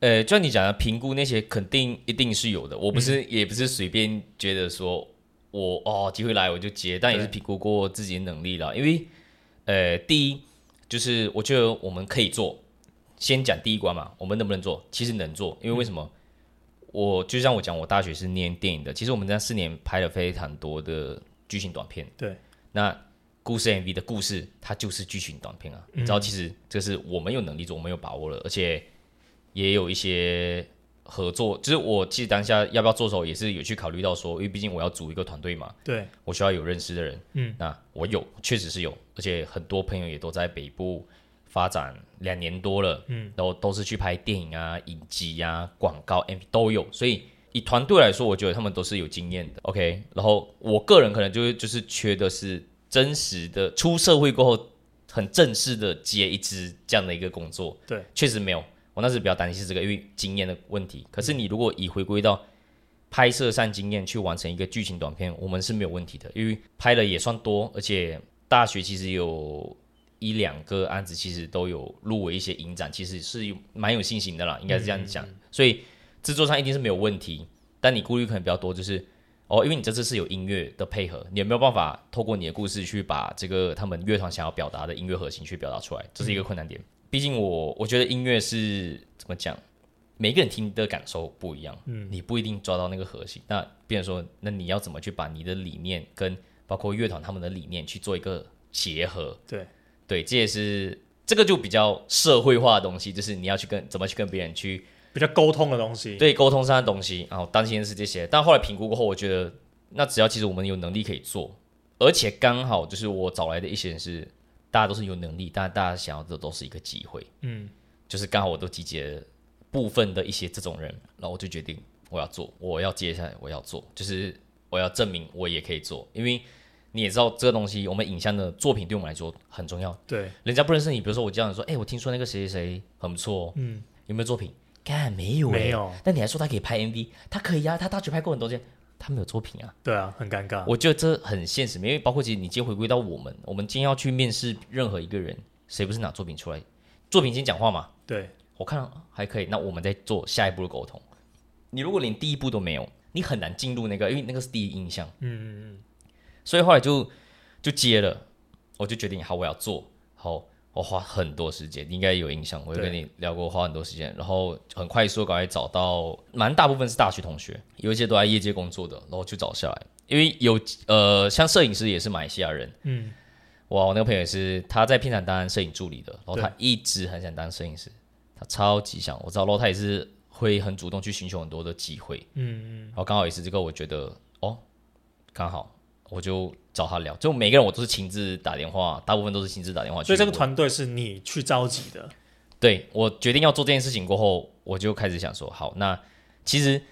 呃，就像你讲的，评估那些肯定一定是有的。我不是，嗯、也不是随便觉得说我哦机会来我就接，但也是评估过自己的能力了。因为呃，第一就是我觉得我们可以做，先讲第一关嘛，我们能不能做？其实能做，因为为什么？嗯、我就像我讲，我大学是念电影的，其实我们在四年拍了非常多的剧情短片。对，那故事 MV 的故事，它就是剧情短片啊。嗯、你知道，其实这是我们有能力做，我们有把握了，而且。也有一些合作，就是我其实当下要不要做的时候，也是有去考虑到说，因为毕竟我要组一个团队嘛，对，我需要有认识的人，嗯，那我有，确实是有，而且很多朋友也都在北部发展两年多了，嗯，然后都是去拍电影啊、影集啊、广告 MV 都有，所以以团队来说，我觉得他们都是有经验的，OK。然后我个人可能就是就是缺的是真实的出社会过后很正式的接一支这样的一个工作，对，确实没有。我那时比较担心是这个，因为经验的问题。可是你如果以回归到拍摄上经验去完成一个剧情短片，我们是没有问题的，因为拍的也算多，而且大学其实有一两个案子，其实都有入围一些影展，其实是有蛮有信心的啦，应该是这样讲。嗯、所以制作上一定是没有问题，但你顾虑可能比较多，就是哦，因为你这次是有音乐的配合，你有没有办法透过你的故事去把这个他们乐团想要表达的音乐核心去表达出来，这是一个困难点。嗯毕竟我我觉得音乐是怎么讲，每个人听的感受不一样，嗯，你不一定抓到那个核心。那比如说，那你要怎么去把你的理念跟包括乐团他们的理念去做一个结合？对对，这也是这个就比较社会化的东西，就是你要去跟怎么去跟别人去比较沟通的东西。对，沟通上的东西，然后担心的是这些。但后来评估过后，我觉得那只要其实我们有能力可以做，而且刚好就是我找来的一些人是。大家都是有能力，但大家想要的都是一个机会。嗯，就是刚好我都集结部分的一些这种人，然后我就决定我要做，我要接下来我要做，就是我要证明我也可以做。因为你也知道这个东西，我们影像的作品对我们来说很重要。对，人家不认识你，比如说我这样说，哎、欸，我听说那个谁谁谁很不错，嗯，有没有作品？干没有、欸，没有。但你还说他可以拍 MV，他可以啊，他大学拍过很多件。他没有作品啊，对啊，很尴尬。我觉得这很现实，因为包括其实你今天回归到我们，我们今天要去面试任何一个人，谁不是拿作品出来？作品先讲话嘛。对，我看还可以，那我们再做下一步的沟通。你如果连第一步都没有，你很难进入那个，因为那个是第一印象。嗯嗯嗯。所以后来就就接了，我就决定好，我要做好。我花很多时间，你应该有印象，我有跟你聊过，花很多时间，然后很快速赶快找到，蛮大部分是大学同学，有一些都在业界工作的，然后就找下来，因为有呃，像摄影师也是马来西亚人，嗯，哇，我那个朋友也是他在片场当摄影助理的，然后他一直很想当摄影师，他超级想，我知道，然后他也是会很主动去寻求很多的机会，嗯嗯，然后刚好也是这个，我觉得哦，刚好。我就找他聊，就每个人我都是亲自打电话，大部分都是亲自打电话。所以这个团队是你去召集的？对，我决定要做这件事情过后，我就开始想说，好，那其实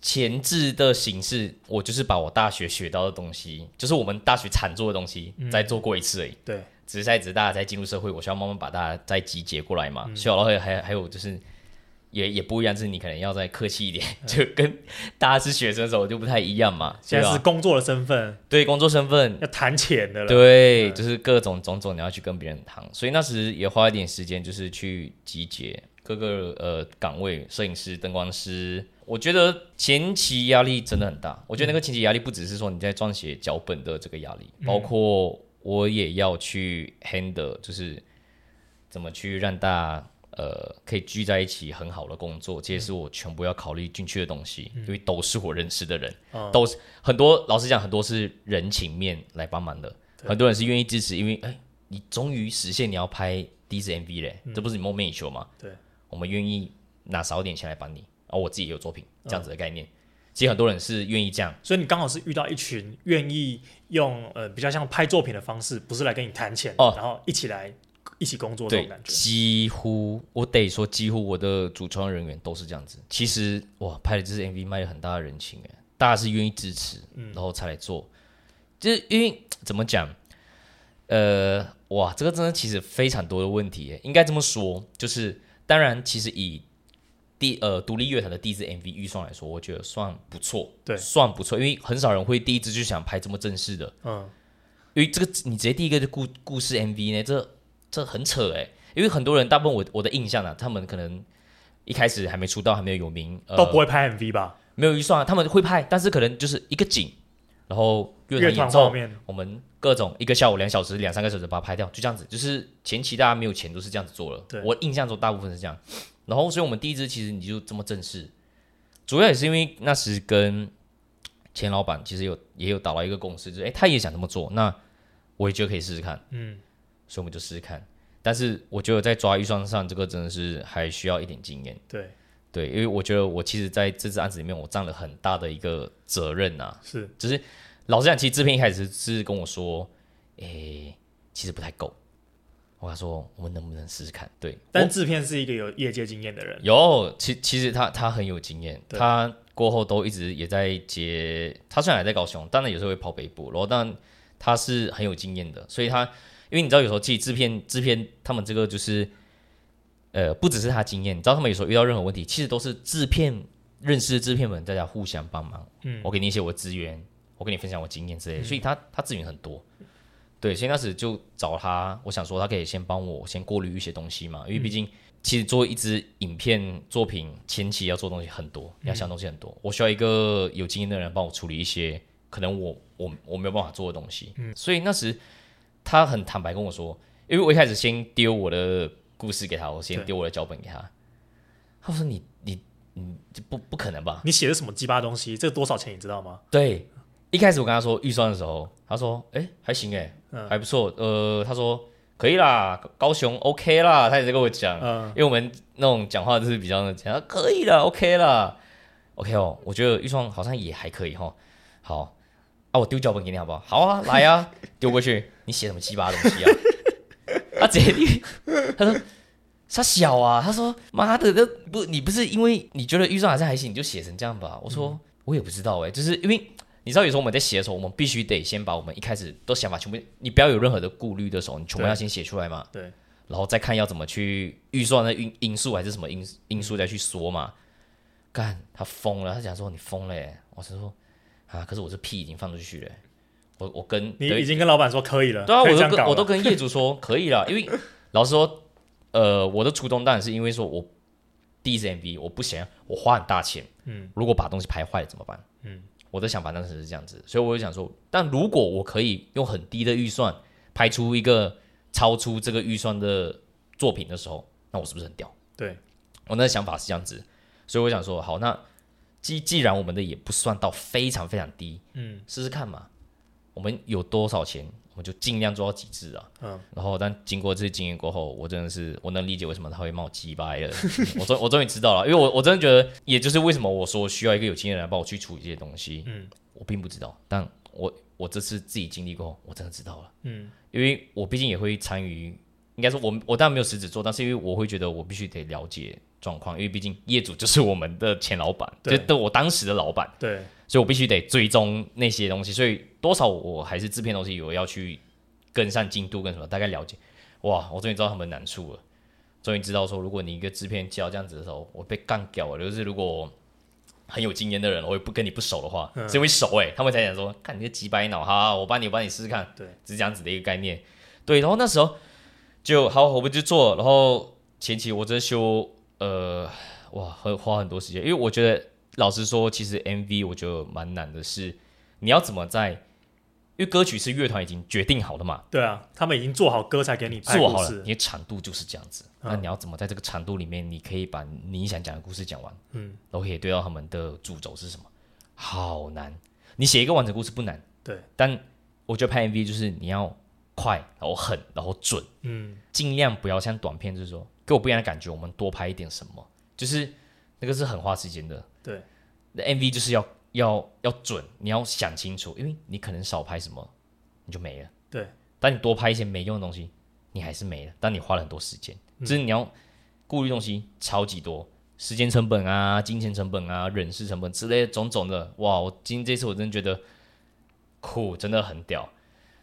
前置的形式，我就是把我大学学到的东西，就是我们大学产做的东西，嗯、再做过一次而已。对，只是在只是大家在进入社会，我需要慢慢把大家再集结过来嘛。需要然后还还还有就是。也也不一样，就是你可能要再客气一点，嗯、[LAUGHS] 就跟大家是学生的时候就不太一样嘛。现在是工作的身份，对，工作身份要谈钱的了。对，嗯、就是各种种种你要去跟别人谈，所以那时也花一点时间，就是去集结各个呃岗位，摄影师、灯光师。我觉得前期压力真的很大。我觉得那个前期压力不只是说你在撰写脚本的这个压力，嗯、包括我也要去 handle，就是怎么去让大家。呃，可以聚在一起很好的工作，这些是我全部要考虑进去的东西，嗯、因为都是我认识的人，嗯、都是很多。老实讲，很多是人情面来帮忙的，很多人是愿意支持，因为哎，你终于实现你要拍第一支 MV 嘞，嗯、这不是你梦寐以求吗？对，我们愿意拿少点钱来帮你，而、哦、我自己也有作品，这样子的概念。嗯、其实很多人是愿意这样，所以你刚好是遇到一群愿意用呃比较像拍作品的方式，不是来跟你谈钱，哦，然后一起来。一起工作这种感觉，几乎我得说，几乎我的主创人员都是这样子。其实哇，拍的这支 MV 卖了很大的人情哎，大家是愿意支持，然后才来做。嗯、就是因为怎么讲，呃，哇，这个真的其实非常多的问题，应该这么说，就是当然，其实以第呃独立乐团的第一支 MV 预算来说，我觉得算不错，对，算不错，因为很少人会第一支就想拍这么正式的，嗯，因为这个你直接第一个的故故事 MV 呢，这。这很扯哎，因为很多人，大部分我我的印象啊，他们可能一开始还没出道，还没有有名，呃、都不会拍 MV 吧？没有预算啊，他们会拍，但是可能就是一个景，然后乐团演奏，我们各种一个下午两小时、两三个小时把它拍掉，就这样子。就是前期大家没有钱，都是这样子做了。对我印象中大部分是这样。然后，所以我们第一支其实你就这么正式，主要也是因为那时跟钱老板其实有也有达到一个共识，就是哎，他也想这么做，那我也觉得可以试试看。嗯。所以我们就试试看，但是我觉得在抓预算上，这个真的是还需要一点经验。对，对，因为我觉得我其实在这次案子里面，我占了很大的一个责任呐、啊。是，只是老实讲，其实制片一开始是跟我说，诶，其实不太够。我跟他说，我们能不能试试看？对，但制片是一个有业界经验的人。有，其其实他他很有经验，他过后都一直也在接。他虽然还在高雄，当然有时候会跑北部，然后但他是很有经验的，所以他。因为你知道，有时候其实制片制片他们这个就是，呃，不只是他经验，你知道他们有时候遇到任何问题，其实都是制片认识的制片们大家互相帮忙。嗯，我给你一些我的资源，我跟你分享我经验之类的，嗯、所以他他资源很多。对，所以那时就找他，我想说他可以先帮我先过滤一些东西嘛，因为毕竟其实做一支影片作品前期要做东西很多，你要想东西很多，嗯、我需要一个有经验的人帮我处理一些可能我我我没有办法做的东西。嗯，所以那时。他很坦白跟我说，因为我一开始先丢我的故事给他，我先丢我的脚本给他。他说你：“你你不不可能吧？你写的什么鸡巴东西？这多少钱你知道吗？”对，一开始我跟他说预算的时候，他说：“哎，还行哎，嗯、还不错。”呃，他说：“可以啦，高雄 OK 啦。”他也在跟我讲，嗯，因为我们那种讲话就是比较那讲，可以了，OK 啦，OK 哦，我觉得预算好像也还可以哈。好。啊，我丢脚本给你好不好？好啊，来啊，[LAUGHS] 丢过去。你写什么鸡巴东西啊？他直接丢，他说他小啊。他说妈的，这不你不是因为你觉得预算还是还行，你就写成这样吧？我说、嗯、我也不知道哎、欸，就是因为你知道，有时候我们在写的时候，我们必须得先把我们一开始都想法全部，你不要有任何的顾虑的时候，你全部要先写出来嘛。对。然后再看要怎么去预算的因因素还是什么因因素再去说嘛。干，他疯了，他讲说你疯了、欸。我是说。啊！可是我这屁已经放出去了，我我跟你已经跟老板说可以了，对啊，我都跟我都跟业主说 [LAUGHS] 可以了，因为老实说，呃，我的初衷当然是因为说我第一次 MV 我不想我花很大钱，嗯，如果把东西拍坏了怎么办？嗯，我的想法当时是这样子，所以我就想说，但如果我可以用很低的预算拍出一个超出这个预算的作品的时候，那我是不是很屌？对，我那个想法是这样子，所以我想说，好，那既既然我们的也不算到非常非常低，嗯，试试看嘛，我们有多少钱？我们就尽量做到极致啊，嗯，然后但经过这些经验过后，我真的是我能理解为什么他会冒鸡掰了，[LAUGHS] 我终我终于知道了，因为我我真的觉得，也就是为什么我说需要一个有经验的人来帮我去处理这些东西，嗯，我并不知道，但我我这次自己经历过后，我真的知道了，嗯，因为我毕竟也会参与，应该说我我当然没有实质做，但是因为我会觉得我必须得了解状况，因为毕竟业主就是我们的前老板，对，就我当时的老板，对。所以我必须得追踪那些东西，所以多少我还是制片东西，我要去跟上进度跟什么，大概了解。哇，我终于知道他们难处了，终于知道说，如果你一个制片交这样子的时候，我被干掉了。就是如果很有经验的人，我也不跟你不熟的话，是因为熟哎，他们才想说，看你个几百脑，哈，我帮你，我帮你试试看，对，是这样子的一个概念。对，然后那时候就好，我们就做，然后前期我在修，呃，哇，很花很多时间，因为我觉得。老实说，其实 MV 我觉得蛮难的是，是你要怎么在，因为歌曲是乐团已经决定好的嘛。对啊，他们已经做好歌才给你拍。做好了，你的长度就是这样子。嗯、那你要怎么在这个长度里面，你可以把你想讲的故事讲完？嗯，然后可以对到他们的主轴是什么？好难。你写一个完整故事不难，对。但我觉得拍 MV 就是你要快，然后狠，然后准。嗯，尽量不要像短片，就是说给我不一样的感觉。我们多拍一点什么，就是那个是很花时间的。对，那 MV 就是要要要准，你要想清楚，因为你可能少拍什么，你就没了。对，但你多拍一些没用的东西，你还是没了。但你花了很多时间，就、嗯、是你要顾虑东西超级多，时间成本啊、金钱成本啊、人事成本之类的种种的。哇，我今天这次我真的觉得酷，真的很屌。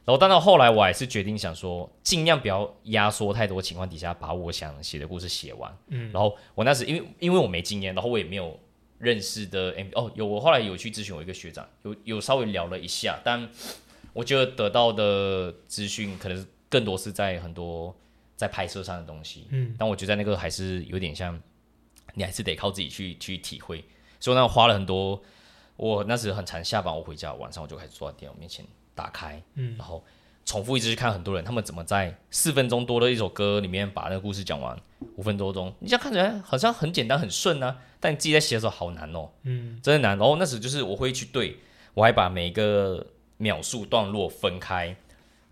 然后，但到后来，我还是决定想说，尽量不要压缩太多情况底下，把我想写的故事写完。嗯，然后我那时因为因为我没经验，然后我也没有。认识的 MV 哦，有我后来有去咨询我一个学长，有有稍微聊了一下，但我觉得得到的资讯可能更多是在很多在拍摄上的东西，嗯，但我觉得那个还是有点像，你还是得靠自己去去体会，所以那花了很多，我那时很常下班我回家晚上我就开始坐在电脑面前打开，嗯，然后。重复一直去看很多人，他们怎么在四分钟多的一首歌里面把那个故事讲完？五分多钟，你这样看起来好像很简单很顺啊，但你自己在写的时候好难哦，嗯，真的难。然后那时就是我会去对，我还把每一个秒数段落分开，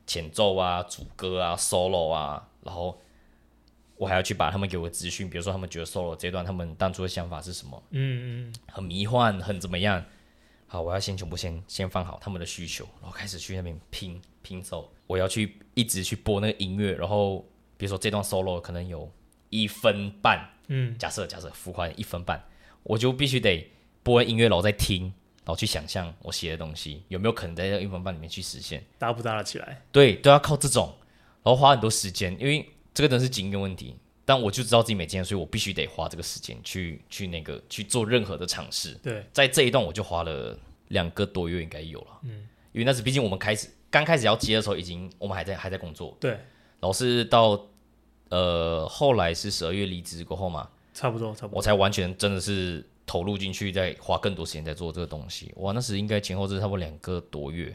前奏啊、主歌啊、solo 啊，然后我还要去把他们给我的资讯，比如说他们觉得 solo 这段他们当初的想法是什么？嗯嗯，很迷幻，很怎么样？好，我要先全部先先放好他们的需求，然后开始去那边拼。拼凑，我要去一直去播那个音乐，然后比如说这段 solo 可能有一分半，嗯，假设假设浮夸一分半，我就必须得播音乐，然后再听，然后去想象我写的东西有没有可能在这一分半里面去实现，搭不搭得起来？对，都要靠这种，然后花很多时间，因为这个真的是经验问题。但我就知道自己没经验，所以我必须得花这个时间去去那个去做任何的尝试。对，在这一段我就花了两个多月，应该有了，嗯，因为那是毕竟我们开始。刚开始要接的时候，已经我们还在还在工作。对，然后是到呃后来是十二月离职过后嘛，差不多差不多，我才完全真的是投入进去，在花更多时间在做这个东西。哇，那时应该前后是差不多两个多月。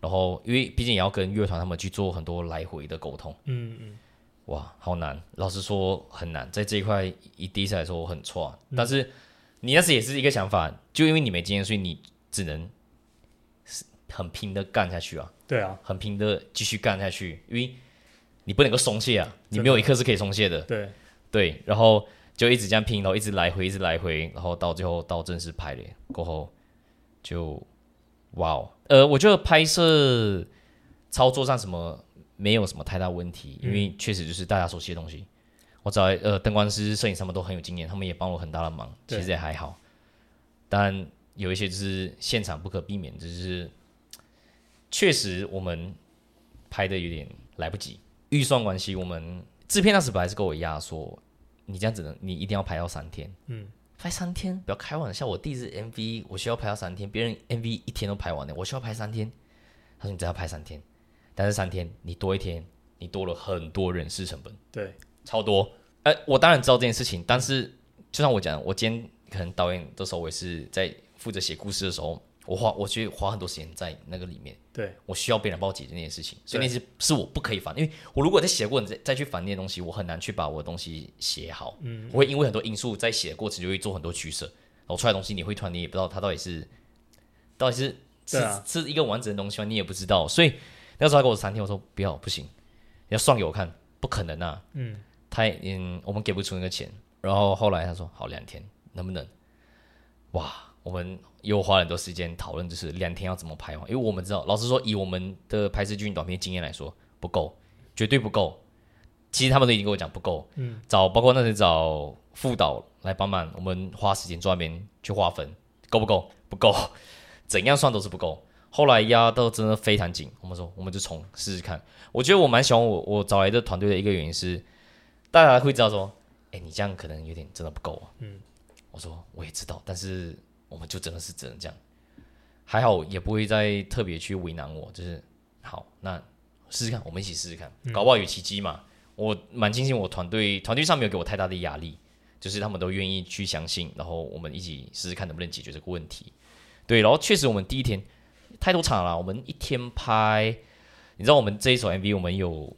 然后因为毕竟也要跟乐团他们去做很多来回的沟通。嗯嗯。哇，好难，老实说很难，在这一块以第一次来说我很错。嗯，但是你那时也是一个想法，就因为你没经验，所以你只能很拼的干下去啊。对啊，很拼的继续干下去，因为你不能够松懈啊，你没有一刻是可以松懈的。对对，然后就一直这样拼，然后一直来回，一直来回，然后到最后到正式拍了过后，就哇哦，呃，我觉得拍摄操作上什么没有什么太大问题，因为确实就是大家熟悉的东西。嗯、我找呃灯光师、摄影师他们都很有经验，他们也帮我很大的忙，其实也还好。但有一些就是现场不可避免，就是。确实，我们拍的有点来不及，预算关系，我们制片那时本来是跟我压说，你这样子的，你一定要拍到三天，嗯，拍三天，不要开玩笑，我第一次 MV 我需要拍到三天，别人 MV 一天都拍完了，我需要拍三天，他说你只要拍三天，但是三天你多一天，你多了很多人事成本，对，超多，哎、呃，我当然知道这件事情，但是就像我讲，我今天可能导演的时候，我也是在负责写故事的时候。我花我去花很多时间在那个里面。对，我需要别人帮我解决那件事情，所以那些是我不可以烦，因为我如果在写过程再再去烦那些东西，我很难去把我的东西写好。嗯，我会因为很多因素在写的过程就会做很多取舍，然后出来的东西你会突然你也不知道它到底是到底是是、啊、是一个完整的东西吗？你也不知道，所以那时候他给我三天，我说不要不行，你要算给我看，不可能啊。嗯，他嗯我们给不出那个钱，然后后来他说好两天能不能？哇，我们。又花了很多时间讨论，就是两天要怎么拍嘛？因为我们知道，老实说，以我们的拍摄剧情短片经验来说，不够，绝对不够。其实他们都已经跟我讲不够。嗯。找包括那些找副导来帮忙，我们花时间坐那边去划分，够不够？不够，怎样算都是不够。后来压到真的非常紧，我们说我们就从试试看。我觉得我蛮喜欢我我找来的团队的一个原因是，大家会知道说，哎，你这样可能有点真的不够啊。嗯。我说我也知道，但是。我们就真的是只能这样，还好也不会再特别去为难我，就是好，那试试看，我们一起试试看，搞不好有奇迹嘛。嗯、我蛮庆幸我团队团队上没有给我太大的压力，就是他们都愿意去相信，然后我们一起试试看能不能解决这个问题。对，然后确实我们第一天太多场了，我们一天拍，你知道我们这一首 MV 我们有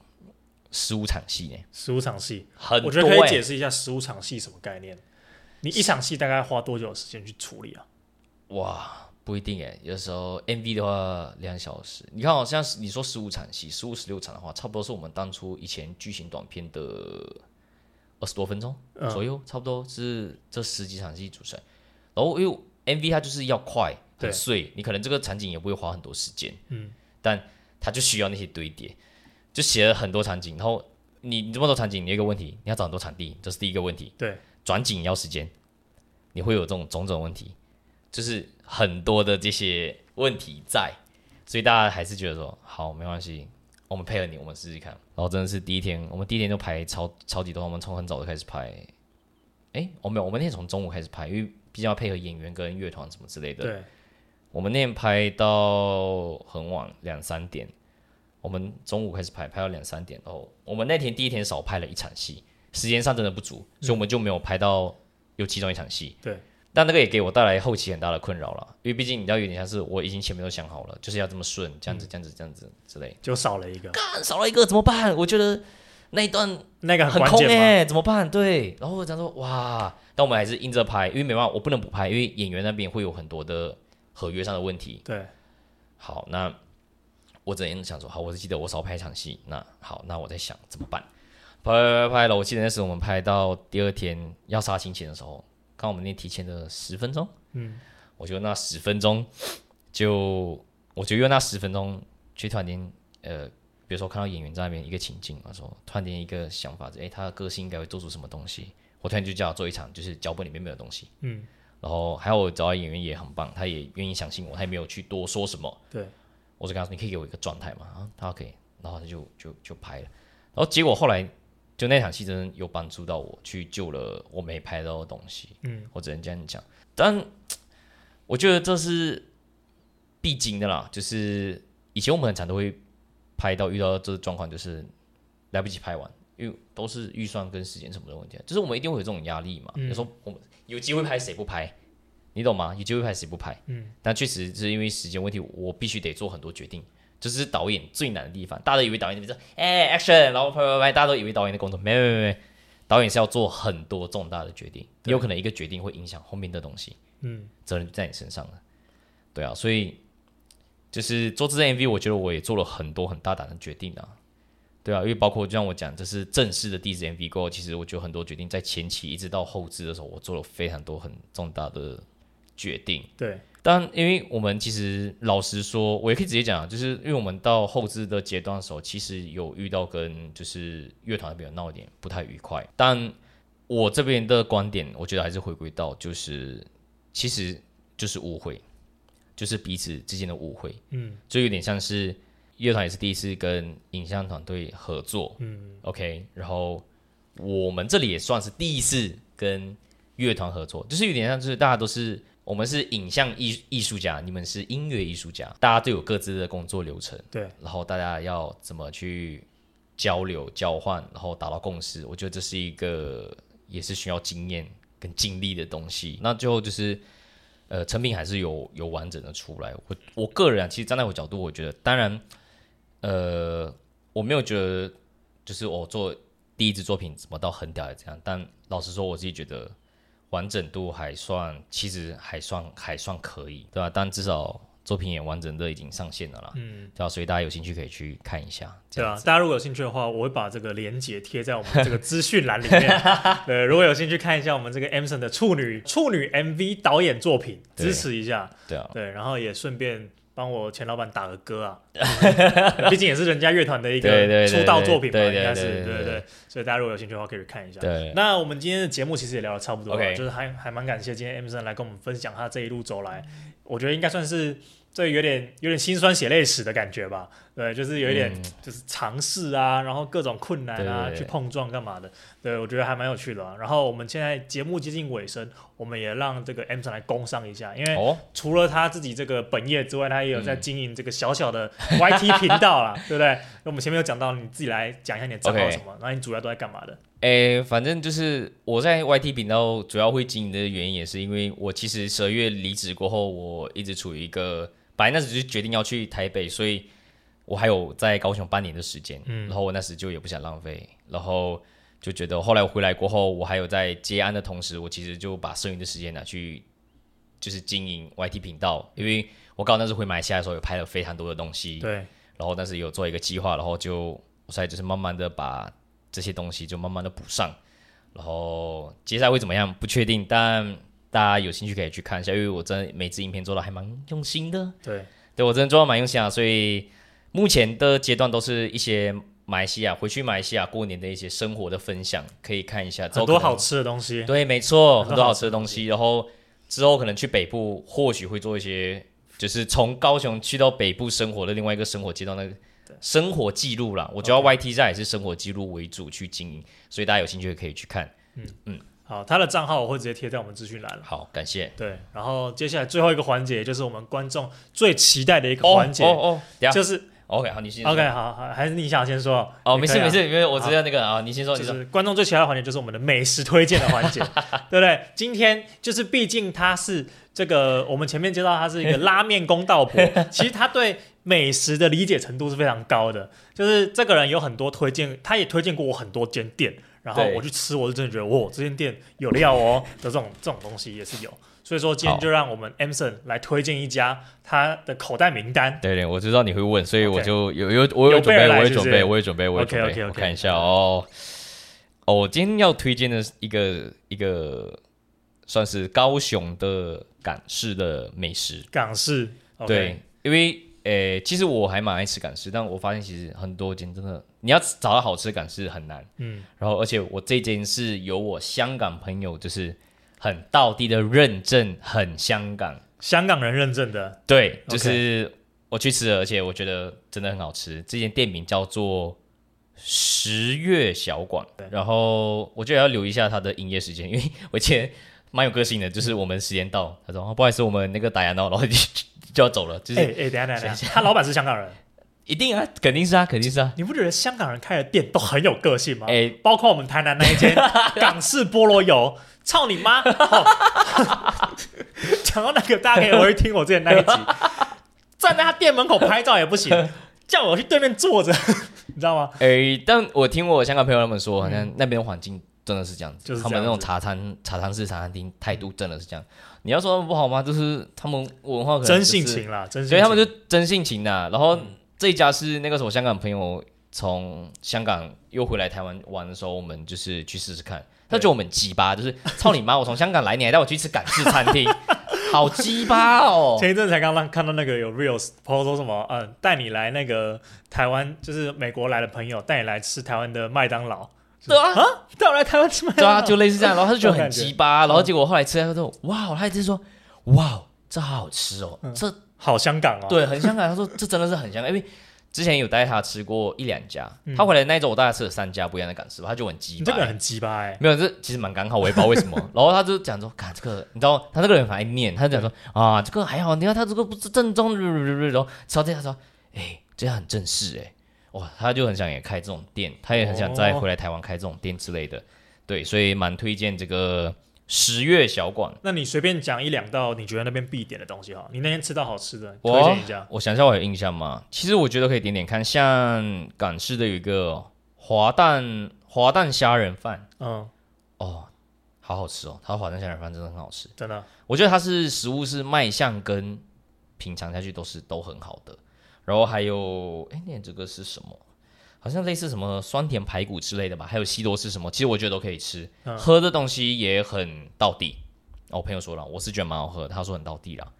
十五场戏呢，十五场戏，很多、欸，我觉得可以解释一下十五场戏什么概念。你一场戏大概花多久的时间去处理啊？哇，不一定诶，有时候 MV 的话两小时。你看，好像你说十五场戏，十五十六场的话，差不多是我们当初以前剧情短片的二十多分钟左右，嗯、差不多是这十几场戏组成。然后因为 MV 它就是要快很碎，你可能这个场景也不会花很多时间，嗯，但它就需要那些堆叠，就写了很多场景。然后你你这么多场景，你有一个问题，你要找很多场地，这是第一个问题，对。转景要时间，你会有这种种种问题，就是很多的这些问题在，所以大家还是觉得说好没关系，我们配合你，我们试试看。然后真的是第一天，我们第一天就排超超级多，我们从很早就开始拍。哎，我没有，我们那天从中午开始拍，因为毕竟要配合演员跟乐团什么之类的。对。我们那天拍到很晚，两三点。我们中午开始拍，拍到两三点。然后我们那天第一天少拍了一场戏。时间上真的不足，所以我们就没有拍到有其中一场戏。对，但那个也给我带来后期很大的困扰了，因为毕竟你知道，有点像是我已经前面都想好了，就是要这么顺，这样子，这样子，这样子之类，就少了一个，干少了一个怎么办？我觉得那一段那个很空哎，怎么办？对，然后我讲说哇，但我们还是硬着拍，因为没办法，我不能不拍，因为演员那边会有很多的合约上的问题。对，好，那我只能想说，好，我是记得我少拍一场戏，那好，那我在想怎么办？拍拍拍拍了！我记得那时候我们拍到第二天要杀青前的时候，刚我们那提前的十分钟，嗯，我就那十分钟，就我就用那十分钟去突然间，呃，比如说看到演员在那边一个情境，我说突然间一个想法，哎，他的个性应该会做出什么东西？我突然就叫他做一场，就是脚本里面没有东西，嗯，然后还有我找到演员也很棒，他也愿意相信我，他也没有去多说什么，对，我就跟他说，你可以给我一个状态嘛，啊，他可以，然后他就就就拍了，然后结果后来。就那场戏真的有帮助到我，去救了我没拍到的东西。嗯，我只能这样讲。但我觉得这是必经的啦，就是以前我们很常都会拍到遇到这个状况，就是来不及拍完，因为都是预算跟时间什么的问题。就是我们一定会有这种压力嘛。有时候我们有机会拍谁不拍，你懂吗？有机会拍谁不拍？嗯，但确实是因为时间问题，我必须得做很多决定。就是导演最难的地方，大家都以为导演就是哎、欸、action，然后拍拍拍，大家都以为导演的工作没没没，导演是要做很多重大的决定，有可能一个决定会影响后面的东西，嗯，责任在你身上了，对啊，所以就是做这支 MV，我觉得我也做了很多很大胆的决定啊，对啊，因为包括就像我讲，这是正式的第一支 MV 过后，其实我觉得很多决定在前期一直到后置的时候，我做了非常多很重大的决定，对。但因为我们其实老实说，我也可以直接讲，就是因为我们到后置的阶段的时候，其实有遇到跟就是乐团那边闹一点不太愉快。但我这边的观点，我觉得还是回归到就是其实就是误会，就是彼此之间的误会。嗯，就有点像是乐团也是第一次跟影像团队合作。嗯，OK，然后我们这里也算是第一次跟乐团合作，就是有点像就是大家都是。我们是影像艺艺术家，你们是音乐艺术家，大家都有各自的工作流程，对，然后大家要怎么去交流交换，然后达到共识，我觉得这是一个也是需要经验跟经历的东西。那最后就是，呃，成品还是有有完整的出来。我我个人啊，其实站在我角度，我觉得，当然，呃，我没有觉得就是我做第一支作品怎么到很屌的这样，但老实说，我自己觉得完整度还算，其实还算还算可以，对吧？但至少。作品也完整的已经上线了啦，嗯，对啊，所以大家有兴趣可以去看一下，对啊，大家如果有兴趣的话，我会把这个链接贴在我们这个资讯栏里面，[LAUGHS] 对，如果有兴趣看一下我们这个 Emson 的处女处女 MV 导演作品，支持一下，对啊，对，然后也顺便帮我前老板打个歌啊，[LAUGHS] 毕竟也是人家乐团的一个出道作品嘛，应该是对对对，所以大家如果有兴趣的话，可以去看一下。对，那我们今天的节目其实也聊得差不多了，就是还还蛮感谢今天 Emson 来跟我们分享他这一路走来。我觉得应该算是这有点有点心酸血泪史的感觉吧，对，就是有一点就是尝试啊，然后各种困难啊，去碰撞干嘛的，对，我觉得还蛮有趣的啊。然后我们现在节目接近尾声，我们也让这个 Emson 来工商一下，因为除了他自己这个本业之外，他也有在经营这个小小的 YT 频道啦，[LAUGHS] 对不对？那我们前面有讲到，你自己来讲一下你的账号什么，然后你主要都在干嘛的？诶，反正就是我在 YT 频道主要会经营的原因，也是因为我其实十二月离职过后，我一直处于一个，本来那时就决定要去台北，所以我还有在高雄半年的时间，嗯，然后我那时就也不想浪费，然后就觉得后来我回来过后，我还有在接案的同时，我其实就把剩余的时间拿去就是经营 YT 频道，因为我刚好那时回马来西亚的时候，有拍了非常多的东西，对，然后但是有做一个计划，然后就我现在就是慢慢的把。这些东西就慢慢的补上，然后接下来会怎么样不确定，但大家有兴趣可以去看一下，因为我真的每支影片做的还蛮用心的。对，对我真的做的蛮用心啊，所以目前的阶段都是一些马来西亚回去马来西亚过年的一些生活的分享，可以看一下。很多好吃的东西。对，没错，很多好吃的东西。然后之后可能去北部，或许会做一些，就是从高雄去到北部生活的另外一个生活阶段的。生活记录啦，我觉得 YT 站也是生活记录为主去经营所以大家有兴趣也可以去看。嗯嗯，好，他的账号我会直接贴在我们资讯栏。好，感谢。对，然后接下来最后一个环节就是我们观众最期待的一个环节，哦哦，就是 OK，好，你先说。OK，好好，还是你想先说？哦，啊、没事没事，因为我知道那个啊，你先说。就是观众最期待的环节就是我们的美食推荐的环节，[LAUGHS] 对不对？今天就是毕竟他是这个，我们前面介绍他是一个拉面公道婆，[LAUGHS] 其实他对。美食的理解程度是非常高的，就是这个人有很多推荐，他也推荐过我很多间店，然后我去吃，我就真的觉得，哇，这间店有料哦的这种这种东西也是有，所以说今天就让我们 Emson 来推荐一家他的口袋名单。对对，我知道你会问，所以我就有有我有准备，我有准备，我有准备，我有准备。我看一下哦，哦，我今天要推荐的一个一个算是高雄的港式的美食，港式，对，因为。诶，其实我还蛮爱吃港式，但我发现其实很多间真的，你要找到好吃的港式很难。嗯，然后而且我这间是由我香港朋友，就是很道地的认证，很香港，香港人认证的。对，就是我去吃了，而且我觉得真的很好吃。这间店名叫做十月小馆，对然后我觉得要留一下它的营业时间，因为我以前蛮有个性的，就是我们时间到，他说哦不好意思，我们那个打烊了，然后。就要走了，就是哎哎，等下等下等下，他老板是香港人，一定啊，肯定是啊，肯定是啊。你不觉得香港人开的店都很有个性吗？哎，包括我们台南那一间港式菠萝油，操你妈！[LAUGHS] 讲到那个，大家可以回去听我之前那一集，站在他店门口拍照也不行，叫我去对面坐着，[LAUGHS] 你知道吗？哎，但我听我香港朋友他们说，好像那边环境真的是这样子，就是他们那种茶餐茶餐室茶餐厅态度真的是这样。你要说他们不好吗？就是他们文化可能、就是、真性情啦，真性情，所以他们就真性情的。然后、嗯、这一家是那个时候香港朋友从香港又回来台湾玩的时候，我们就是去试试看。他觉得我们鸡巴，就是操你妈！我从香港来，你还带我去吃港式餐厅，[LAUGHS] 好鸡巴哦！前一阵才刚刚看到那个有 reels 朋友说什么，嗯，带你来那个台湾，就是美国来的朋友带你来吃台湾的麦当劳。对啊，带我来台湾吃麦当劳。对啊，就类似这样，然后他就觉得很鸡巴，然后结果后来吃，他说：“哇！”他一直说：“哇，这好好吃哦，这好香港哦。”对，很香港。他说：“这真的是很香港，因为之前有带他吃过一两家，他回来那一周我带他吃了三家不一样的港式，他就很鸡巴。这个很鸡巴哎，没有，这其实蛮刚好，我也不知道为什么。[LAUGHS] 然后他就讲说：“看这个，你知道，他这个人很爱念，他就讲说啊，这个还好，你看他这个不是正宗。”然后 sau 这他说：“哎，这样很正式哎。”哇，他就很想也开这种店，他也很想再回来台湾开这种店之类的，哦、对，所以蛮推荐这个十月小馆。那你随便讲一两道你觉得那边必点的东西哈，你那天吃到好吃的，推荐一下。我想一下，我有印象吗？其实我觉得可以点点看，像港式的有一个滑蛋滑蛋虾仁饭，嗯，哦，好好吃哦，它滑蛋虾仁饭真的很好吃，真的。我觉得它是食物是卖相跟品尝下去都是都很好的。然后还有，哎，那这个是什么？好像类似什么酸甜排骨之类的吧，还有西多士什么，其实我觉得都可以吃。嗯、喝的东西也很到地。哦，我朋友说了，我是觉得蛮好喝，他说很到地啦。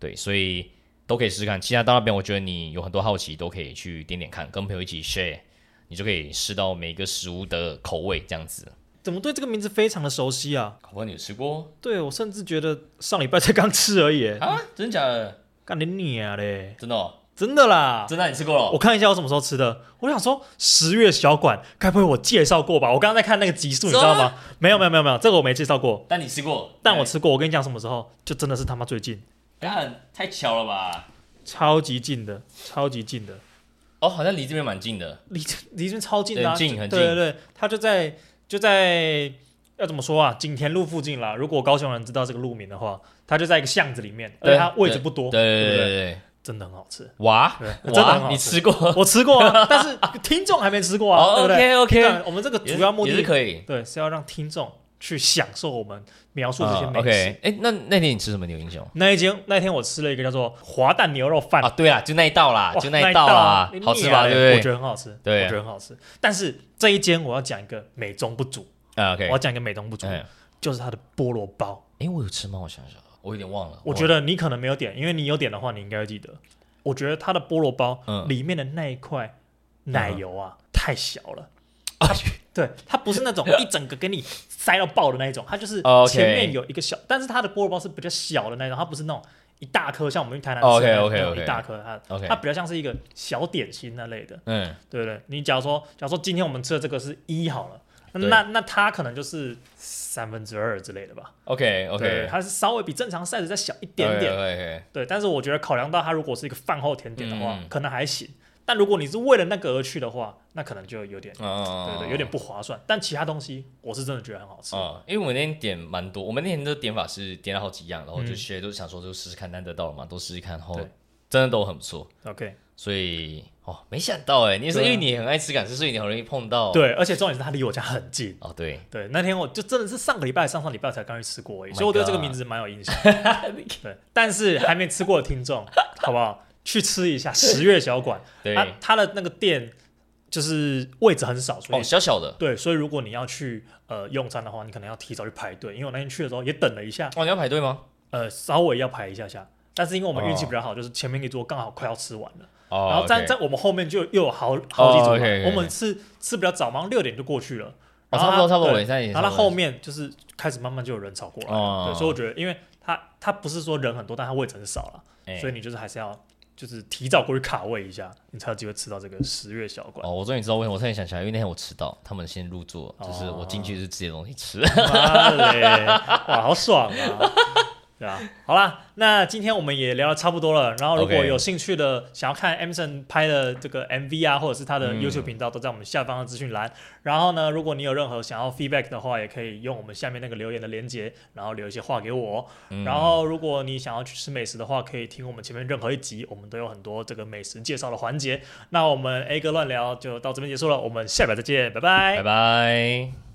对，所以都可以试试看。其他到那边，我觉得你有很多好奇，都可以去点点看，跟朋友一起 share，你就可以试到每个食物的口味这样子。怎么对这个名字非常的熟悉啊？考官你有吃过？对，我甚至觉得上礼拜才刚吃而已。啊，真的假的？干你娘嘞！真的、哦。真的啦，真的你吃过了？我看一下我什么时候吃的。我想说十月小馆，该不会我介绍过吧？我刚刚在看那个集数，你知道吗？没有没有没有没有，这个我没介绍过。但你吃过？但我吃过。我跟你讲什么时候？就真的是他妈最近。干，太巧了吧？超级近的，超级近的。哦，好像离这边蛮近的，离离这边超近的，很近很近。对对对，他就在就在要怎么说啊？景田路附近啦。如果高雄人知道这个路名的话，他就在一个巷子里面，而且他位置不多。对对对对。真的很好吃哇！真的很好吃，你吃过？我吃过啊，[LAUGHS] 但是听众还没吃过啊，对不对？OK，OK，我们这个主要目的是可以，对，是要让听众去享受我们描述这些美食。哎，那那天你吃什么牛英雄？那一间那天我吃了一个叫做滑蛋牛肉饭啊，对啊，就那一道啦，就那一道啦，好吃吧？对不对？我觉得很好吃，对，我觉得很好吃。但是这一间我要讲一个美中不足啊，OK，我要讲一个美中不足，就是它的菠萝包。哎，我有吃吗？我想想，我有点忘了。我觉得你可能没有点，因为你有点的话，你应该会记得。我觉得它的菠萝包里面的那一块奶油啊，太小了。对，它不是那种一整个给你塞到爆的那一种，它就是前面有一个小，但是它的菠萝包是比较小的那种，它不是那种一大颗，像我们去台南吃的那种一大颗，它它比较像是一个小点心那类的。嗯，对对，你假如说，假如说今天我们吃的这个是一好了，那那它可能就是。三分之二之类的吧。OK OK，它是稍微比正常 size 再小一点点。对，但是我觉得考量到它如果是一个饭后甜点的话，嗯、可能还行。但如果你是为了那个而去的话，那可能就有点，哦、对对，有点不划算。但其他东西我是真的觉得很好吃。哦、因为我们那天点蛮多，我们那天的点法是点了好几样，然后就学都想说就试试看，难得到了嘛，都试试看，然后真的都很不错。OK，所以。哦，没想到哎，你是因为你很爱吃港式，所以你很容易碰到。对，而且重点是它离我家很近。哦，对对，那天我就真的是上个礼拜、上上礼拜才刚去吃过而已，所以我对这个名字蛮有印象。对，但是还没吃过的听众，[LAUGHS] 好不好？去吃一下十月小馆。[LAUGHS] 对，它的那个店就是位置很少，所以小小的。对，所以如果你要去呃用餐的话，你可能要提早去排队，因为我那天去的时候也等了一下。哦，你要排队吗？呃，稍微要排一下下，但是因为我们运气比较好，就是前面一桌刚好快要吃完了。然后在在我们后面就又有好好几组，我们是吃比较早忙，六点就过去了。差不多差不多，然后他后面就是开始慢慢就有人潮过来，对，所以我觉得，因为他他不是说人很多，但他位置很少了，所以你就是还是要就是提早过去卡位一下，你才有机会吃到这个十月小馆。哦，我终于知道为什么，我突然想起来，因为那天我迟到，他们先入座，就是我进去是直接东西吃。哇，好爽啊！对啊，好啦，那今天我们也聊的差不多了。然后如果有兴趣的，想要看 Emerson 拍的这个 MV 啊，或者是他的 YouTube 频道，都在我们下方的资讯栏。嗯、然后呢，如果你有任何想要 feedback 的话，也可以用我们下面那个留言的连接，然后留一些话给我。嗯、然后如果你想要去吃美食的话，可以听我们前面任何一集，我们都有很多这个美食介绍的环节。那我们 A 哥乱聊就到这边结束了，我们下礼拜再见，拜拜，拜拜。